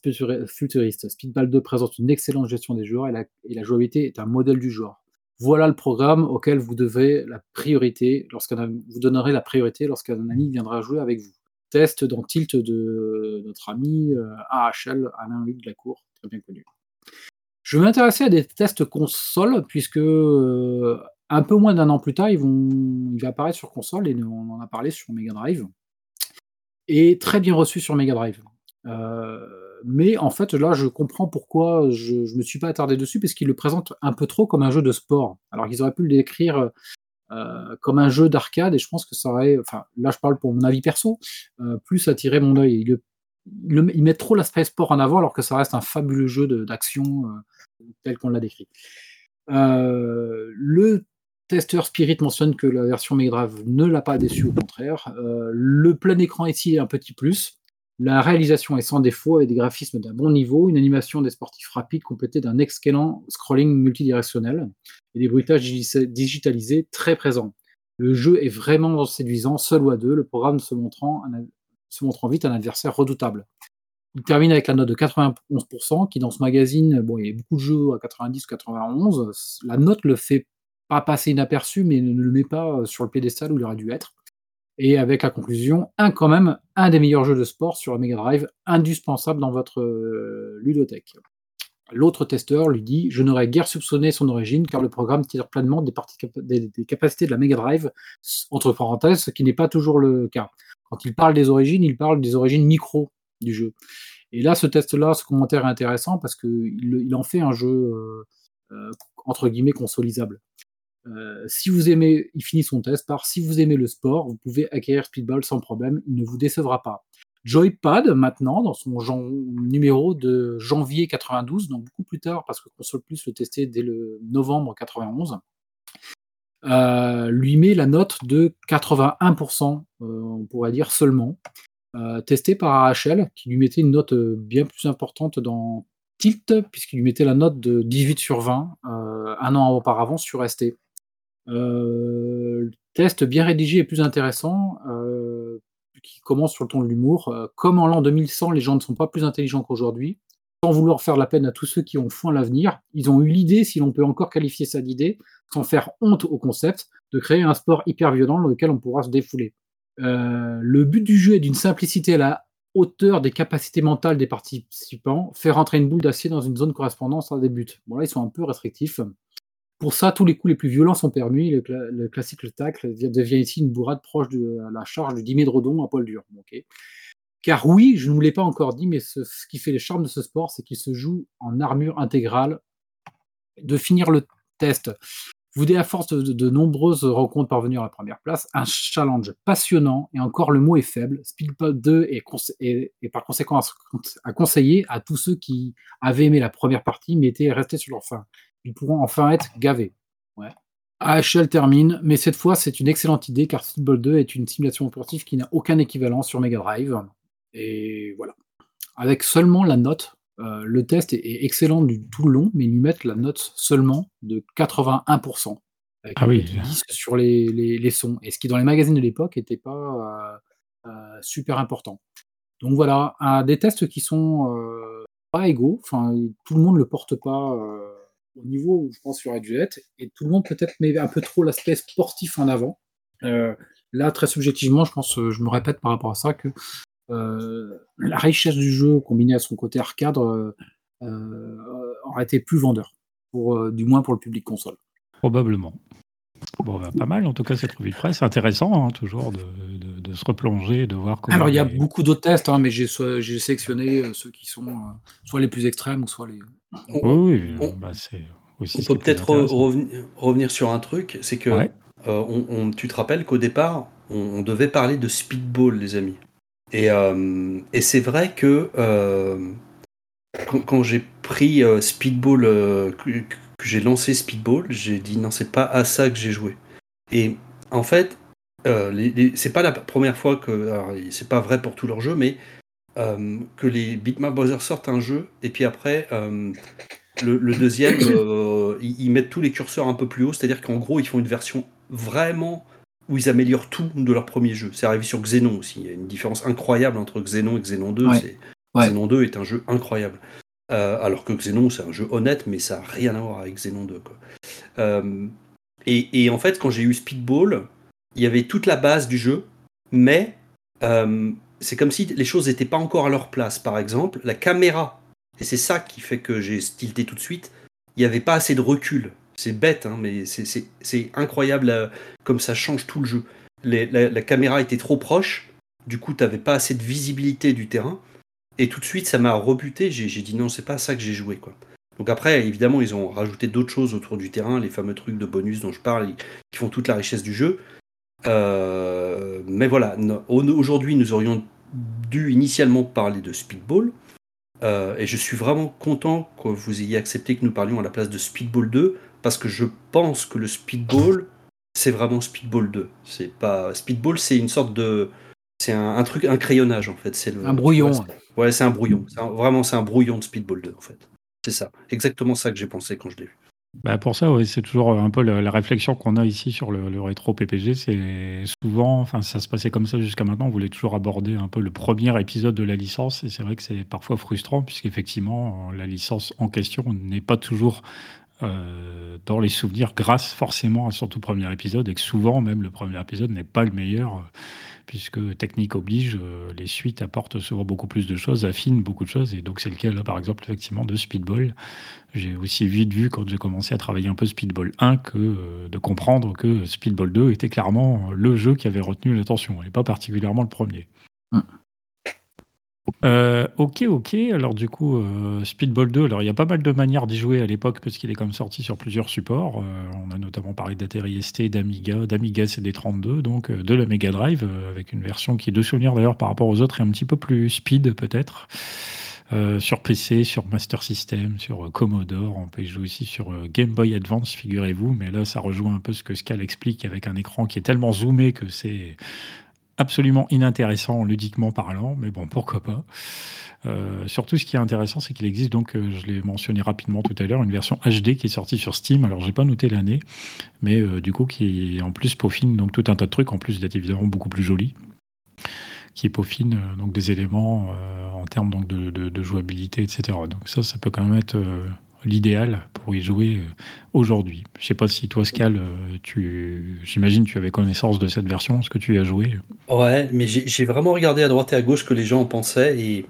futuristes. Speedball 2 présente une excellente gestion des joueurs et la, jouabilité est un modèle du genre. Voilà le programme auquel vous devez la priorité lorsqu'un vous donnerez la priorité lorsqu'un ami viendra jouer avec vous. Test dans Tilt de notre ami AHL Alain Hugues de la Cour, très bien connu. Je vais m'intéresser à des tests console, puisque euh, un peu moins d'un an plus tard, il va apparaître sur console, et on en a parlé sur Mega Drive. Et très bien reçu sur Mega Drive. Euh, mais en fait, là, je comprends pourquoi je ne me suis pas attardé dessus, parce qu'ils le présentent un peu trop comme un jeu de sport. Alors qu'ils auraient pu le décrire euh, comme un jeu d'arcade, et je pense que ça aurait, enfin, là, je parle pour mon avis perso, plus attiré mon œil. Il, il, met trop l'aspect sport en avant, alors que ça reste un fabuleux jeu d'action tel qu'on l'a décrit. Euh, le testeur Spirit mentionne que la version Mega Drive ne l'a pas déçu, au contraire. Euh, le plein écran ici est un petit plus. La réalisation est sans défaut avec des graphismes d'un bon niveau, une animation des sportifs rapides complétée d'un excellent scrolling multidirectionnel et des bruitages digitalisés très présents. Le jeu est vraiment séduisant, seul ou à deux, le programme se montrant, se montrant vite un adversaire redoutable. Il termine avec la note de 91%, qui dans ce magazine, bon, il y a beaucoup de jeux à 90 91. La note le fait pas passer inaperçu, mais ne le met pas euh, sur le pédestal où il aurait dû être. et avec la conclusion, un quand même, un des meilleurs jeux de sport sur la Mega Drive, indispensable dans votre euh, ludothèque. L'autre testeur lui dit Je n'aurais guère soupçonné son origine car le programme tire pleinement des, des, capacités de la Mega Drive, entre parenthèses, ce qui n'est pas toujours le cas. Quand il parle des origines, il parle des origines micro du jeu. Et là, ce test-là, ce commentaire est intéressant parce qu'il il en fait un jeu euh, euh, entre guillemets consolisable. Euh, si vous aimez, il finit son test par si vous aimez le sport, vous pouvez acquérir Speedball sans problème, il ne vous décevra pas. Joypad, maintenant, dans son numéro de janvier 92, donc beaucoup plus tard, parce que Console Plus le testait dès le novembre 91, euh, lui met la note de 81%, euh, on pourrait dire seulement, testé par AHL, qui lui mettait une note bien plus importante dans Tilt, puisqu'il lui mettait la note de 18 sur 20 un an auparavant sur ST. Euh, le test bien rédigé et plus intéressant, euh, qui commence sur le ton de l'humour. Euh, comme en l'an 2100, les gens ne sont pas plus intelligents qu'aujourd'hui, sans vouloir faire la peine à tous ceux qui ont foi à l'avenir, ils ont eu l'idée, si l'on peut encore qualifier ça d'idée, sans faire honte au concept, de créer un sport hyper violent dans lequel on pourra se défouler. le but du jeu est d'une simplicité à la hauteur des capacités mentales des participants, faire rentrer une boule d'acier dans une zone correspondant à des buts. Bon là, ils sont un peu restrictifs. Pour ça, tous les coups les plus violents sont permis. Le, classique le tacle devient ici une bourrade proche de la charge du Dimédrodon à poil dur. Car oui, je ne vous l'ai pas encore dit, mais ce, qui fait le charme de ce sport, c'est qu'il se joue en armure intégrale. De finir le test, vous donnez à force de, nombreuses rencontres parvenir à la première place, un challenge passionnant, et encore le mot est faible. Speedball 2 est, par conséquent à, conseiller à tous ceux qui avaient aimé la première partie mais étaient restés sur leur fin ils pourront enfin être gavés. Ouais. AHL termine, mais cette fois c'est une excellente idée car Football 2 est une simulation sportive qui n'a aucun équivalent sur Mega Drive. Et voilà. Avec seulement la note, euh, le test est, excellent du tout le long, mais ils lui mettent la note seulement de 81%. ah oui. sur les, sons. Et ce qui dans les magazines de l'époque n'était pas euh, euh, super important. Donc voilà, des tests qui sont pas égaux. Enfin, tout le monde ne le porte pas au niveau où je pense qu'il aurait dû être. Et tout le monde peut-être met un peu trop l'aspect sportif en avant. Là, très subjectivement, je pense, je me répète par rapport à ça, que la richesse du jeu combinée à son côté arcade aurait été plus vendeur, pour, du moins pour le public console. Probablement. Bon, bah, pas mal en tout cas cette revue de presse. C'est intéressant hein, toujours de, se replonger, de voir comment. Alors il y a beaucoup d'autres tests, hein, mais j'ai sélectionné ceux qui sont soit les plus extrêmes ou soit les, oui, bah, c'est aussi on peut peut-être revenir sur un truc, c'est que euh, on, tu te rappelles qu'au départ, on, devait parler de speedball, les amis. Et, euh, et c'est vrai que euh, quand, j'ai pris speedball, que, j'ai lancé speedball, j'ai dit non, c'est pas à ça que j'ai joué. Et en fait, c'est pas la première fois que, c'est pas vrai pour tous leurs jeux, mais euh, que les Bitmap Brothers sortent un jeu, et puis après, euh, le, deuxième, euh, ils, mettent tous les curseurs un peu plus haut, c'est-à-dire qu'en gros, ils font une version vraiment où ils améliorent tout de leur premier jeu. C'est arrivé sur Xenon aussi. Il y a une différence incroyable entre Xenon et Xenon 2. Xenon 2 est un jeu incroyable. alors que Xenon, c'est un jeu honnête, mais ça n'a rien à voir avec Xenon 2. Quoi. Et, et, en fait, quand j'ai eu Speedball, il y avait toute la base du jeu, mais c'est comme si les choses n'étaient pas encore à leur place. Par exemple, la caméra, et c'est ça qui fait que j'ai stilté tout de suite, il n'y avait pas assez de recul. C'est bête, hein, mais c'est incroyable euh, comme ça change tout le jeu. la, caméra était trop proche, du coup, tu n'avais pas assez de visibilité du terrain, et tout de suite, ça m'a rebuté. J'ai dit non, c'est pas ça que j'ai joué. quoi. Donc après, évidemment, ils ont rajouté d'autres choses autour du terrain, les fameux trucs de bonus dont je parle, qui font toute la richesse du jeu. Euh, mais voilà, aujourd'hui, nous aurions dû initialement parler de Speedball. Euh, et je suis vraiment content que vous ayez accepté que nous parlions à la place de Speedball 2, parce que je pense que le Speedball, c'est vraiment Speedball 2. C'est pas Speedball, c'est une sorte de, c'est un, truc, un crayonnage en fait. C'est un brouillon. Ouais, c'est un brouillon. vraiment, c'est un brouillon de Speedball 2 en fait. C'est ça, exactement ça que j'ai pensé quand je l'ai vu. Bah pour ça, oui, c'est toujours un peu la, réflexion qu'on a ici sur le, rétro PPG. C'est souvent, enfin, ça se passait comme ça jusqu'à maintenant. On voulait toujours aborder un peu le premier épisode de la licence, et c'est vrai que c'est parfois frustrant puisqu'effectivement, la licence en question n'est pas toujours dans les souvenirs grâce forcément à son tout premier épisode et que souvent même le premier épisode n'est pas le meilleur puisque technique oblige, euh, les suites apportent souvent beaucoup plus de choses, affinent beaucoup de choses, et donc c'est le cas là par exemple effectivement de Speedball. J'ai aussi vite vu quand j'ai commencé à travailler un peu Speedball 1 que euh, de comprendre que Speedball 2 était clairement le jeu qui avait retenu l'attention, et pas particulièrement le premier. Mm. Euh, ok, ok. Alors du coup, euh, Speedball 2, alors il y a pas mal de manières d'y jouer à l'époque parce qu'il est comme sorti sur plusieurs supports. Euh, on a notamment parlé d'Atari ST, d'Amiga, d'Amiga CD32, donc de la Mega Drive, avec une version qui, de souvenir d'ailleurs par rapport aux autres, est un petit peu plus speed peut-être. sur PC, sur Master System, sur Commodore, on peut y jouer aussi sur Game Boy Advance, figurez-vous, mais là ça rejoint un peu ce que Scal explique avec un écran qui est tellement zoomé que c'est absolument inintéressant ludiquement parlant, mais bon, pourquoi pas. Euh, surtout, ce qui est intéressant, c'est qu'il existe donc, euh, je l'ai mentionné rapidement tout à l'heure, une version HD qui est sortie sur Steam. Alors, j'ai pas noté l'année, mais euh, du coup, qui en plus peaufine donc tout un tas de trucs, en plus d'être évidemment beaucoup plus joli, qui peaufine donc des éléments en termes donc de, de, jouabilité, etc. Donc ça, ça peut quand même être l'idéal pour y jouer euh, aujourd'hui. Je sais pas si toi, Scal, euh, tu, j'imagine tu avais connaissance de cette version, ce que tu y as joué. Ouais, mais j'ai vraiment regardé à droite et à gauche que les gens en pensaient. Et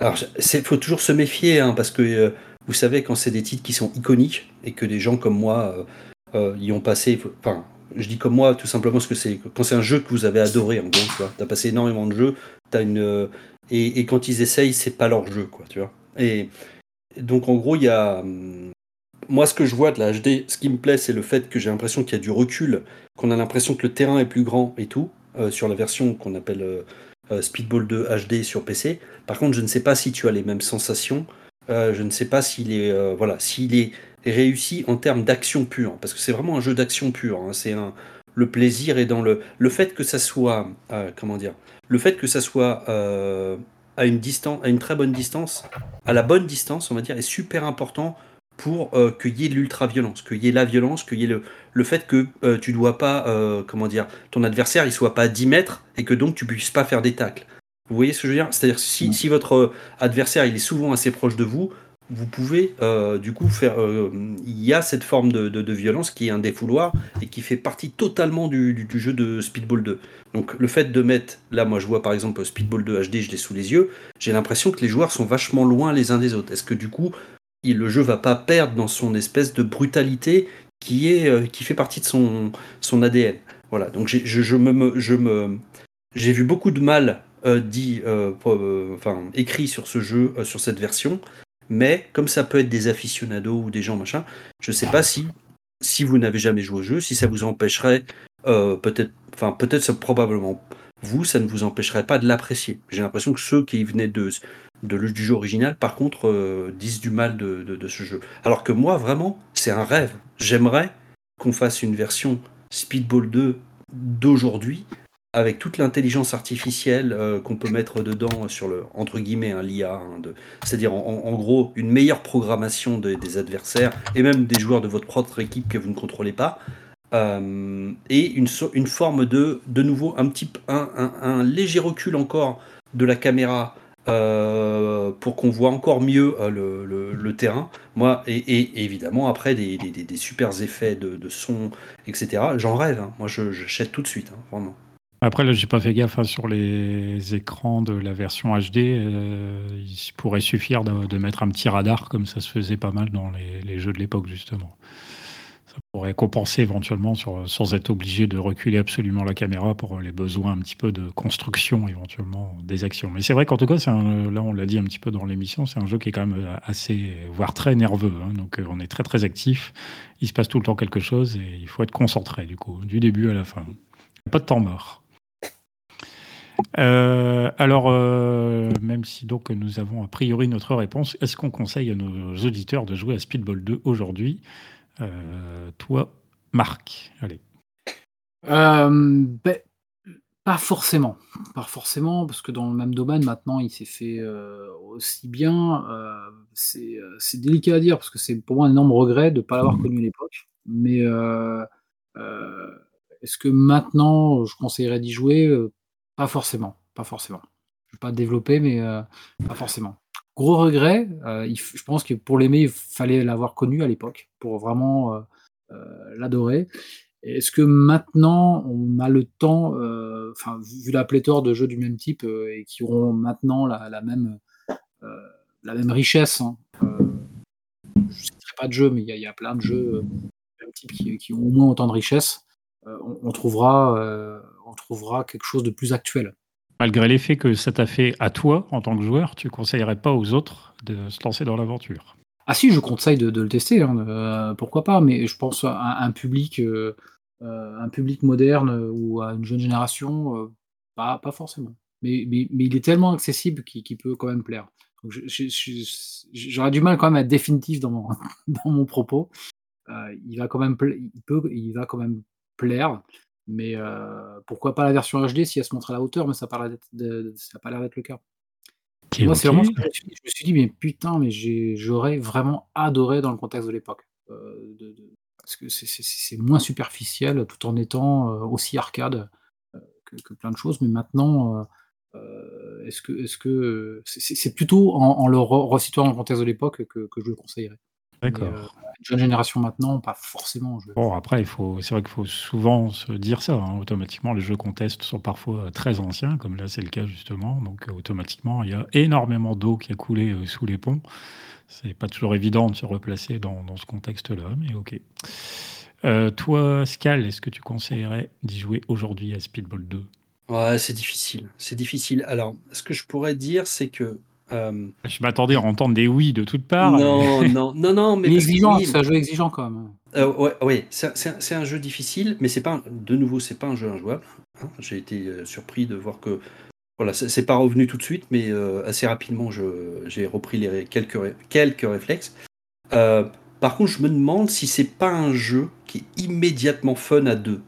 alors, il faut toujours se méfier, hein, parce que euh, vous savez, quand c'est des titres qui sont iconiques et que des gens comme moi y ont passé, enfin, je dis comme moi tout simplement parce que c'est quand c'est un jeu que vous avez adoré, en gros, tu vois, as passé énormément de jeux, as une et, et, quand ils essayent, c'est pas leur jeu, quoi, tu vois. Et donc en gros, il y a. Hum, moi, ce que je vois de la HD, ce qui me plaît, c'est le fait que j'ai l'impression qu'il y a du recul, qu'on a l'impression que le terrain est plus grand et tout, euh, sur la version qu'on appelle euh, euh, Speedball 2 HD sur PC. Par contre, je ne sais pas si tu as les mêmes sensations. je ne sais pas s'il est, est réussi en termes d'action pure, parce que c'est vraiment un jeu d'action pure. Hein. c'est un, le plaisir est dans le, le fait que ça soit, comment dire, le fait que ça soit à une distance, à une très bonne distance, à la bonne distance, on va dire, est super important pour euh, qu'il y ait l'ultra-violence, qu'il y ait la violence, qu'il y ait le, le fait que euh, tu dois pas, euh, comment dire, ton adversaire il soit pas à 10 mètres et que donc tu puisses pas faire des tacles. Vous voyez ce que je veux dire? C'est-à-dire si, si votre adversaire il est souvent assez proche de vous, vous pouvez euh, du coup faire. Euh, il y a cette forme de, violence qui est un défouloir et qui fait partie totalement du, jeu de Speedball 2. Donc le fait de mettre, là moi je vois par exemple Speedball 2 HD, je l'ai sous les yeux, j'ai l'impression que les joueurs sont vachement loin les uns des autres. Est-ce que du coup le jeu va pas perdre dans son espèce de brutalité qui, est, euh, qui fait partie de son, ADN Voilà, donc je, me, je me, j'ai vu beaucoup de mal dit, enfin écrit sur ce jeu, sur cette version. Mais comme ça peut être des aficionados ou des gens machin, je sais pas si, si vous n'avez jamais joué au jeu, si ça vous empêcherait, euh, peut-être, enfin peut-être probablement vous, ça ne vous empêcherait pas de l'apprécier. J'ai l'impression que ceux qui venaient de, de, du jeu original, par contre, euh, disent du mal de, de, ce jeu. Alors que moi, vraiment, c'est un rêve. J'aimerais qu'on fasse une version Speedball 2 d'aujourd'hui avec toute l'intelligence artificielle euh, qu'on peut mettre dedans sur le entre guillemets un l'IA, hein, c'est-à-dire en, gros une meilleure programmation des adversaires et même des joueurs de votre propre équipe que vous ne contrôlez pas, euh, et une, une forme de de nouveau un petit un, un, léger recul encore de la caméra euh, pour qu'on voit encore mieux le, le, terrain. Moi, et, évidemment, après, des, des, des, super effets de, de son, etc. J'en rêve. Hein. Moi, j'achète tout de suite, hein, vraiment. Après, là, j'ai pas fait gaffe hein, sur les écrans de la version HD. Euh, il pourrait suffire de, mettre un petit radar, comme ça se faisait pas mal dans les, jeux de l'époque, justement. Ça pourrait compenser éventuellement sans être obligé de reculer absolument la caméra pour les besoins un petit peu de construction, éventuellement, des actions. Mais c'est vrai qu'en tout cas, là, on l'a dit un petit peu dans l'émission, c'est un jeu qui est quand même assez, voire très nerveux. Hein. donc, euh, on est très, très actif. Il se passe tout le temps quelque chose et il faut être concentré, du coup, du début à la fin. Pas de temps mort. Euh, alors, euh, même si donc nous avons a priori notre réponse, est-ce qu'on conseille à nos auditeurs de jouer à Speedball 2 aujourd'hui? Euh, Toi, Marc, allez. Ben, pas forcément, pas forcément, parce que dans le même domaine maintenant, il s'est fait aussi bien. c'est délicat à dire parce que c'est pour moi un énorme regret de ne pas l'avoir connu à l'époque. Mais est-ce que maintenant je conseillerais d'y jouer? Pas forcément, pas forcément. Je vais pas développer, mais euh, pas forcément. gros regret, je pense que pour l'aimer, il fallait l'avoir connu à l'époque, pour vraiment l'adorer. Est-ce que maintenant, on a le temps, vu la pléthore de jeux du même type et qui auront maintenant la, même, la même richesse, hein, je ne pas de jeux, mais il y, a plein de jeux du même type qui, ont au moins autant de richesse, on, trouvera, on trouvera quelque chose de plus actuel. Malgré l'effet que ça t'a fait à toi en tant que joueur, tu conseillerais pas aux autres de se lancer dans l'aventure? Ah si, je conseille de, le tester, hein, pourquoi pas, mais je pense à un public euh, un public moderne ou à une jeune génération, euh, pas, pas forcément. Mais, mais, mais, il est tellement accessible qu'il peut quand même plaire. J'aurais du mal quand même à être définitif dans mon, dans mon propos. Euh, il va quand même il peut, il va quand même plaire, mais pourquoi pas la version HD si elle se montre à la hauteur, mais ça n'a pas l'air d'être le cas. Moi, c'est vraiment ce que je me, suis dit, je me suis dit, mais putain, mais j'aurais vraiment adoré dans le contexte de l'époque. de, parce que c'est moins superficiel tout en étant euh, aussi arcade euh, que, plein de choses. Mais maintenant, euh, est-ce que est-ce que c'est plutôt en, le resituant dans le contexte de l'époque que, je le conseillerais. D'accord. une jeune génération maintenant, pas forcément. Bon, après, il faut, c'est vrai qu'il faut souvent se dire ça. Hein. Automatiquement, les jeux qu'on teste sont parfois très anciens, comme là c'est le cas justement. Donc, automatiquement, il y a énormément d'eau qui a coulé sous les ponts. C'est pas toujours évident de se replacer dans, ce contexte-là, mais ok. Euh, toi, Scal, est-ce que tu conseillerais d'y jouer aujourd'hui à Speedball 2 Ouais, c'est difficile. C'est difficile. Alors, ce que je pourrais dire, c'est que. Euh, je m'attendais à entendre des oui de toutes parts. Non, non, non, non, mais. exigeant, c'est un jeu exigeant quand même. Euh, ouais c'est un, jeu difficile, mais c'est pas, de nouveau, c'est pas un jeu injouable. Hein. J'ai été surpris de voir que voilà, c'est pas revenu tout de suite, mais euh, assez rapidement, j'ai repris les quelques, quelques réflexes. Euh, par contre, je me demande si c'est pas un jeu qui est immédiatement fun à deux.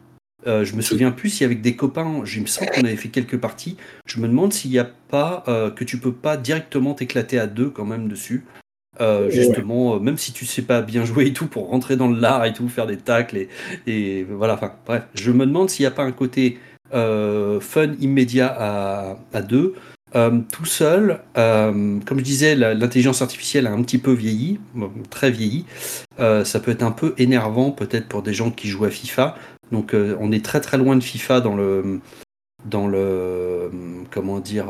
Euh, je me souviens plus si avec des copains, je me sens qu'on avait fait quelques parties. Je me demande s'il n'y a pas que tu peux pas directement t'éclater à deux quand même dessus. justement, même si tu sais pas bien jouer et tout, pour rentrer dans le lard et tout, faire des tacles et, et voilà. Enfin, bref, je me demande s'il n'y a pas un côté euh, fun immédiat à, deux. Euh, tout seul, euh, comme je disais, l'intelligence artificielle a un petit peu vieilli, très vieilli. ça peut être un peu énervant peut-être pour des gens qui jouent à FIFA. Donc on est très très loin de FIFA dans le dans le comment dire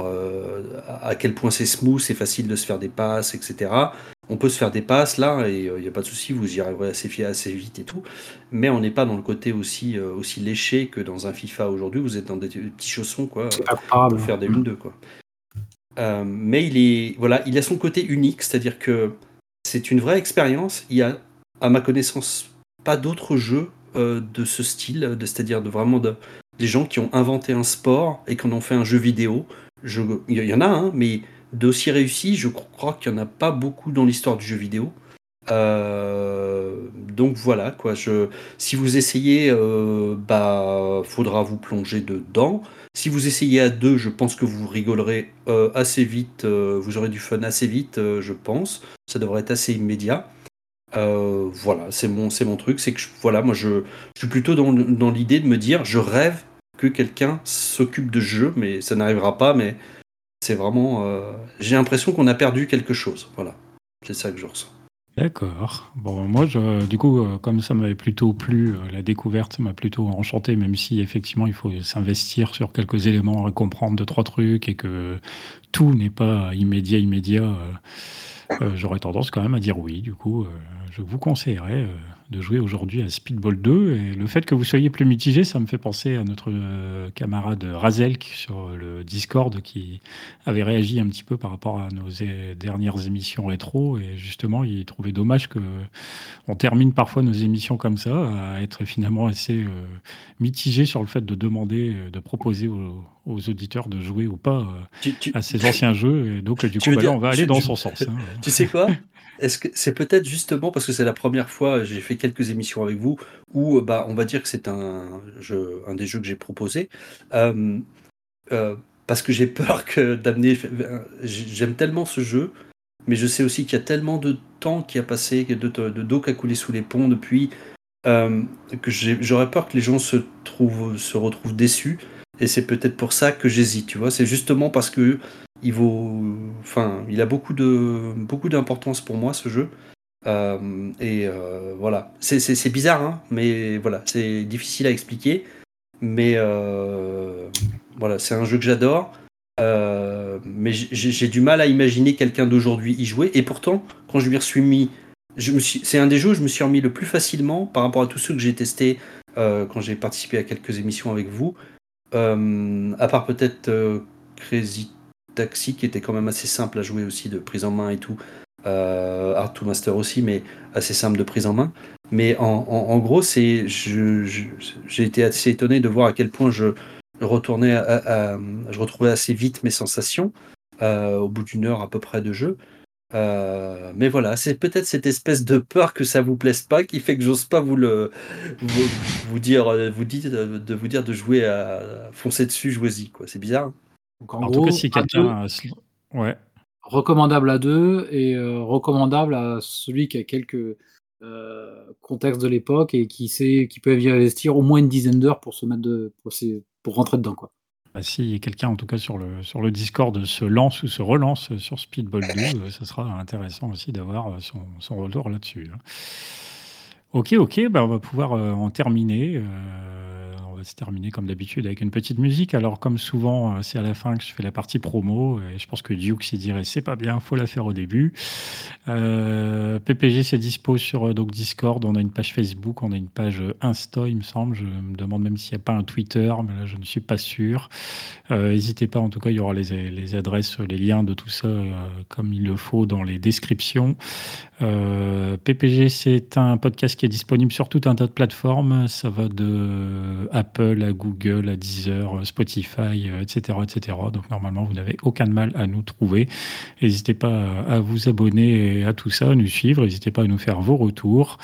à quel point c'est smooth, c'est facile de se faire des passes, etc on peut se faire des passes là et il euh, n'y a pas de souci, vous y arriverez assez, assez vite et tout. Mais on n'est pas dans le côté aussi, euh, aussi léché que dans un FIFA aujourd'hui. Vous êtes dans des, petits chaussons quoi, pour faire des 1-2 quoi. Euh, mais il est voilà, il a son côté unique, c'est-à-dire que c'est une vraie expérience. Il y a, à ma connaissance, pas d'autres jeux de ce style, c'est-à-dire de vraiment de, des gens qui ont inventé un sport et qui en ont fait un jeu vidéo. il y en a, hein, mais d'aussi réussi, je crois qu'il n'y en a pas beaucoup dans l'histoire du jeu vidéo. Euh, donc voilà, quoi. Je, si vous essayez, euh, bah, faudra vous plonger dedans. Si vous essayez à deux, je pense que vous rigolerez euh, assez vite. vous aurez du fun assez vite, je pense. Ça devrait être assez immédiat. Voilà, c'est mon, mon truc. C'est que voilà, moi, je, je, suis plutôt dans, dans l'idée de me dire, je rêve que quelqu'un s'occupe de jeu, mais ça n'arrivera pas. Mais c'est vraiment. Euh, j'ai l'impression qu'on a perdu quelque chose. Voilà. C'est ça que je ressens. D'accord. Bon, moi, je, du coup, euh, comme ça m'avait plutôt plu, euh, la découverte m'a plutôt enchanté, même si effectivement il faut s'investir sur quelques éléments, comprendre deux, trois trucs et que tout n'est pas immédiat, immédiat. J'aurais tendance quand même à dire oui. Du coup, je vous conseillerais de jouer aujourd'hui à Speedball 2. Et le fait que vous soyez plus mitigé, ça me fait penser à notre euh, camarade Razelk sur le Discord qui avait réagi un petit peu par rapport à nos dernières émissions rétro. Et justement, il trouvait dommage que on termine parfois nos émissions comme ça, à être finalement assez euh, mitigé sur le fait de demander, euh, de proposer aux, auditeurs de jouer ou pas à ces anciens jeux. Et donc, du coup, bah on va aller dans son sens. Hein. Tu sais quoi? Est-ce que c'est peut-être justement parce que c'est la première fois, j'ai fait quelques émissions avec vous, où bah, on va dire que c'est un, jeu, un des jeux que j'ai proposé, euh, euh, parce que j'ai peur que d'amener. J'aime tellement ce jeu, mais je sais aussi qu'il y a tellement de temps qui a passé, de, de d'eau qui a coulé sous les ponts depuis, euh, que j'aurais peur que les gens se, trouvent, se retrouvent déçus. Et c'est peut-être pour ça que j'hésite, tu vois. C'est justement parce que il vaut, enfin, il a beaucoup de beaucoup d'importance pour moi ce jeu. Euh, et euh, voilà, c'est bizarre, hein, mais voilà, c'est difficile à expliquer. Mais euh, voilà, c'est un jeu que j'adore. mais j'ai du mal à imaginer quelqu'un d'aujourd'hui y jouer. Et pourtant, quand je lui suis mis, c'est un des jeux où je me suis remis le plus facilement par rapport à tous ceux que j'ai testés quand j'ai participé à quelques émissions avec vous. À part peut-être Crazy Taxi qui était quand même assez simple à jouer aussi de prise en main et tout. Euh, Art to Master aussi, mais assez simple de prise en main. Mais en, gros, c'est, j'ai été assez étonné de voir à quel point je retournais, je retrouvais assez vite mes sensations euh, au bout d'une heure à peu près de jeu. Euh, mais voilà, c'est peut-être cette espèce de peur que ça vous plaise pas qui fait que j'ose pas vous le vous, dire vous dites de vous dire de jouer à foncer dessus, jouez-y quoi. C'est bizarre. en, tout cas, si quelqu'un ouais recommandable à deux et euh, recommandable à celui qui a quelques euh, contextes de l'époque et qui sait qui peut y investir au moins une dizaine d'heures pour se mettre de pour, rentrer dedans quoi. Bah, si quelqu'un en tout cas sur le sur le Discord se lance ou se relance sur Speedball 2, euh, ce sera intéressant aussi d'avoir son, son retour là-dessus. Hein. Ok, ok, bah on va pouvoir en terminer va se terminer comme d'habitude avec une petite musique. Alors, comme souvent, euh, c'est à la fin que je fais la partie promo. Je pense que Duke s'y dirait c'est pas bien, faut la faire au début. Euh, PPG, c'est dispo sur euh, donc Discord. On a une page Facebook, on a une page Insta, il me semble. Je me demande même s'il n'y a pas un Twitter, mais là, je ne suis pas sûr. N'hésitez pas, en tout cas, il y aura les, les adresses, les liens de tout ça comme il le faut dans les descriptions. PPG, c'est un podcast qui disponible sur tout un tas de plateformes. Ça va de Apple à Google à Deezer, Spotify, etc., etc. Donc normalement, vous n'avez aucun mal à nous trouver. N'hésitez pas à vous abonner à tout ça, à nous suivre. N'hésitez pas à nous faire vos retours.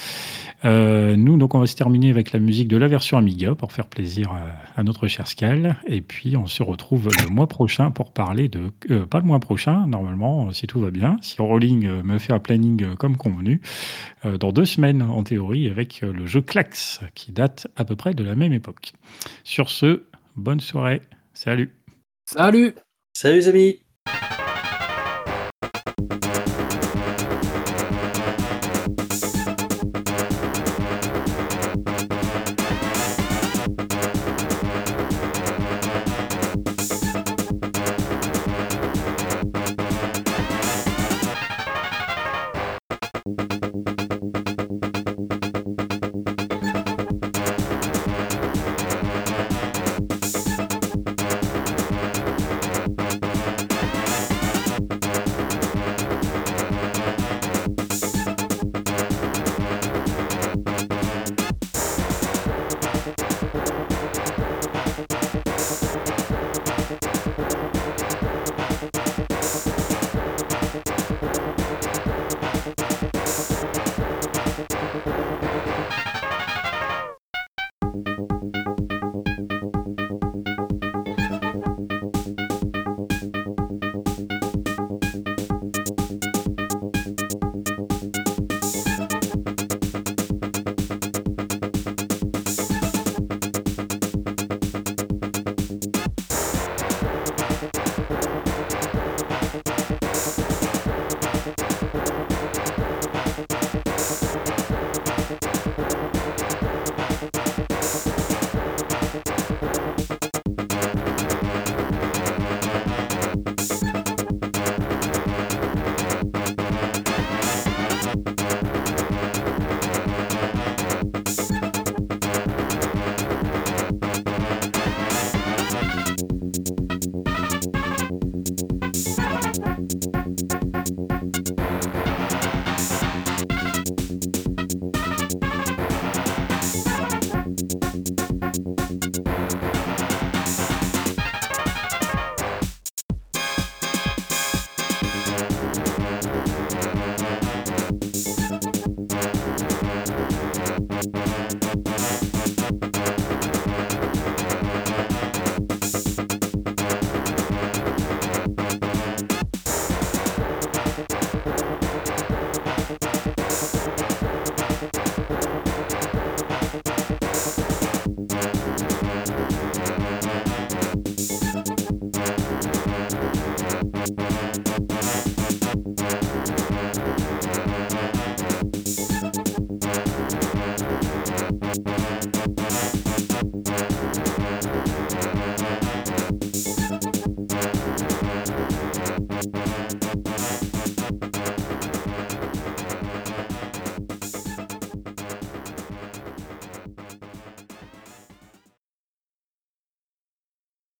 Euh, nous, donc, on va se terminer avec la musique de la version Amiga pour faire plaisir à, notre cher Scal. Et puis, on se retrouve le mois prochain pour parler de. Euh, pas le mois prochain, normalement, si tout va bien. Si Rolling euh, me fait un planning comme convenu, dans deux semaines, en théorie, avec le jeu Clax, qui date à peu près de la même époque. Sur ce, bonne soirée. Salut. Salut. Salut, les amis.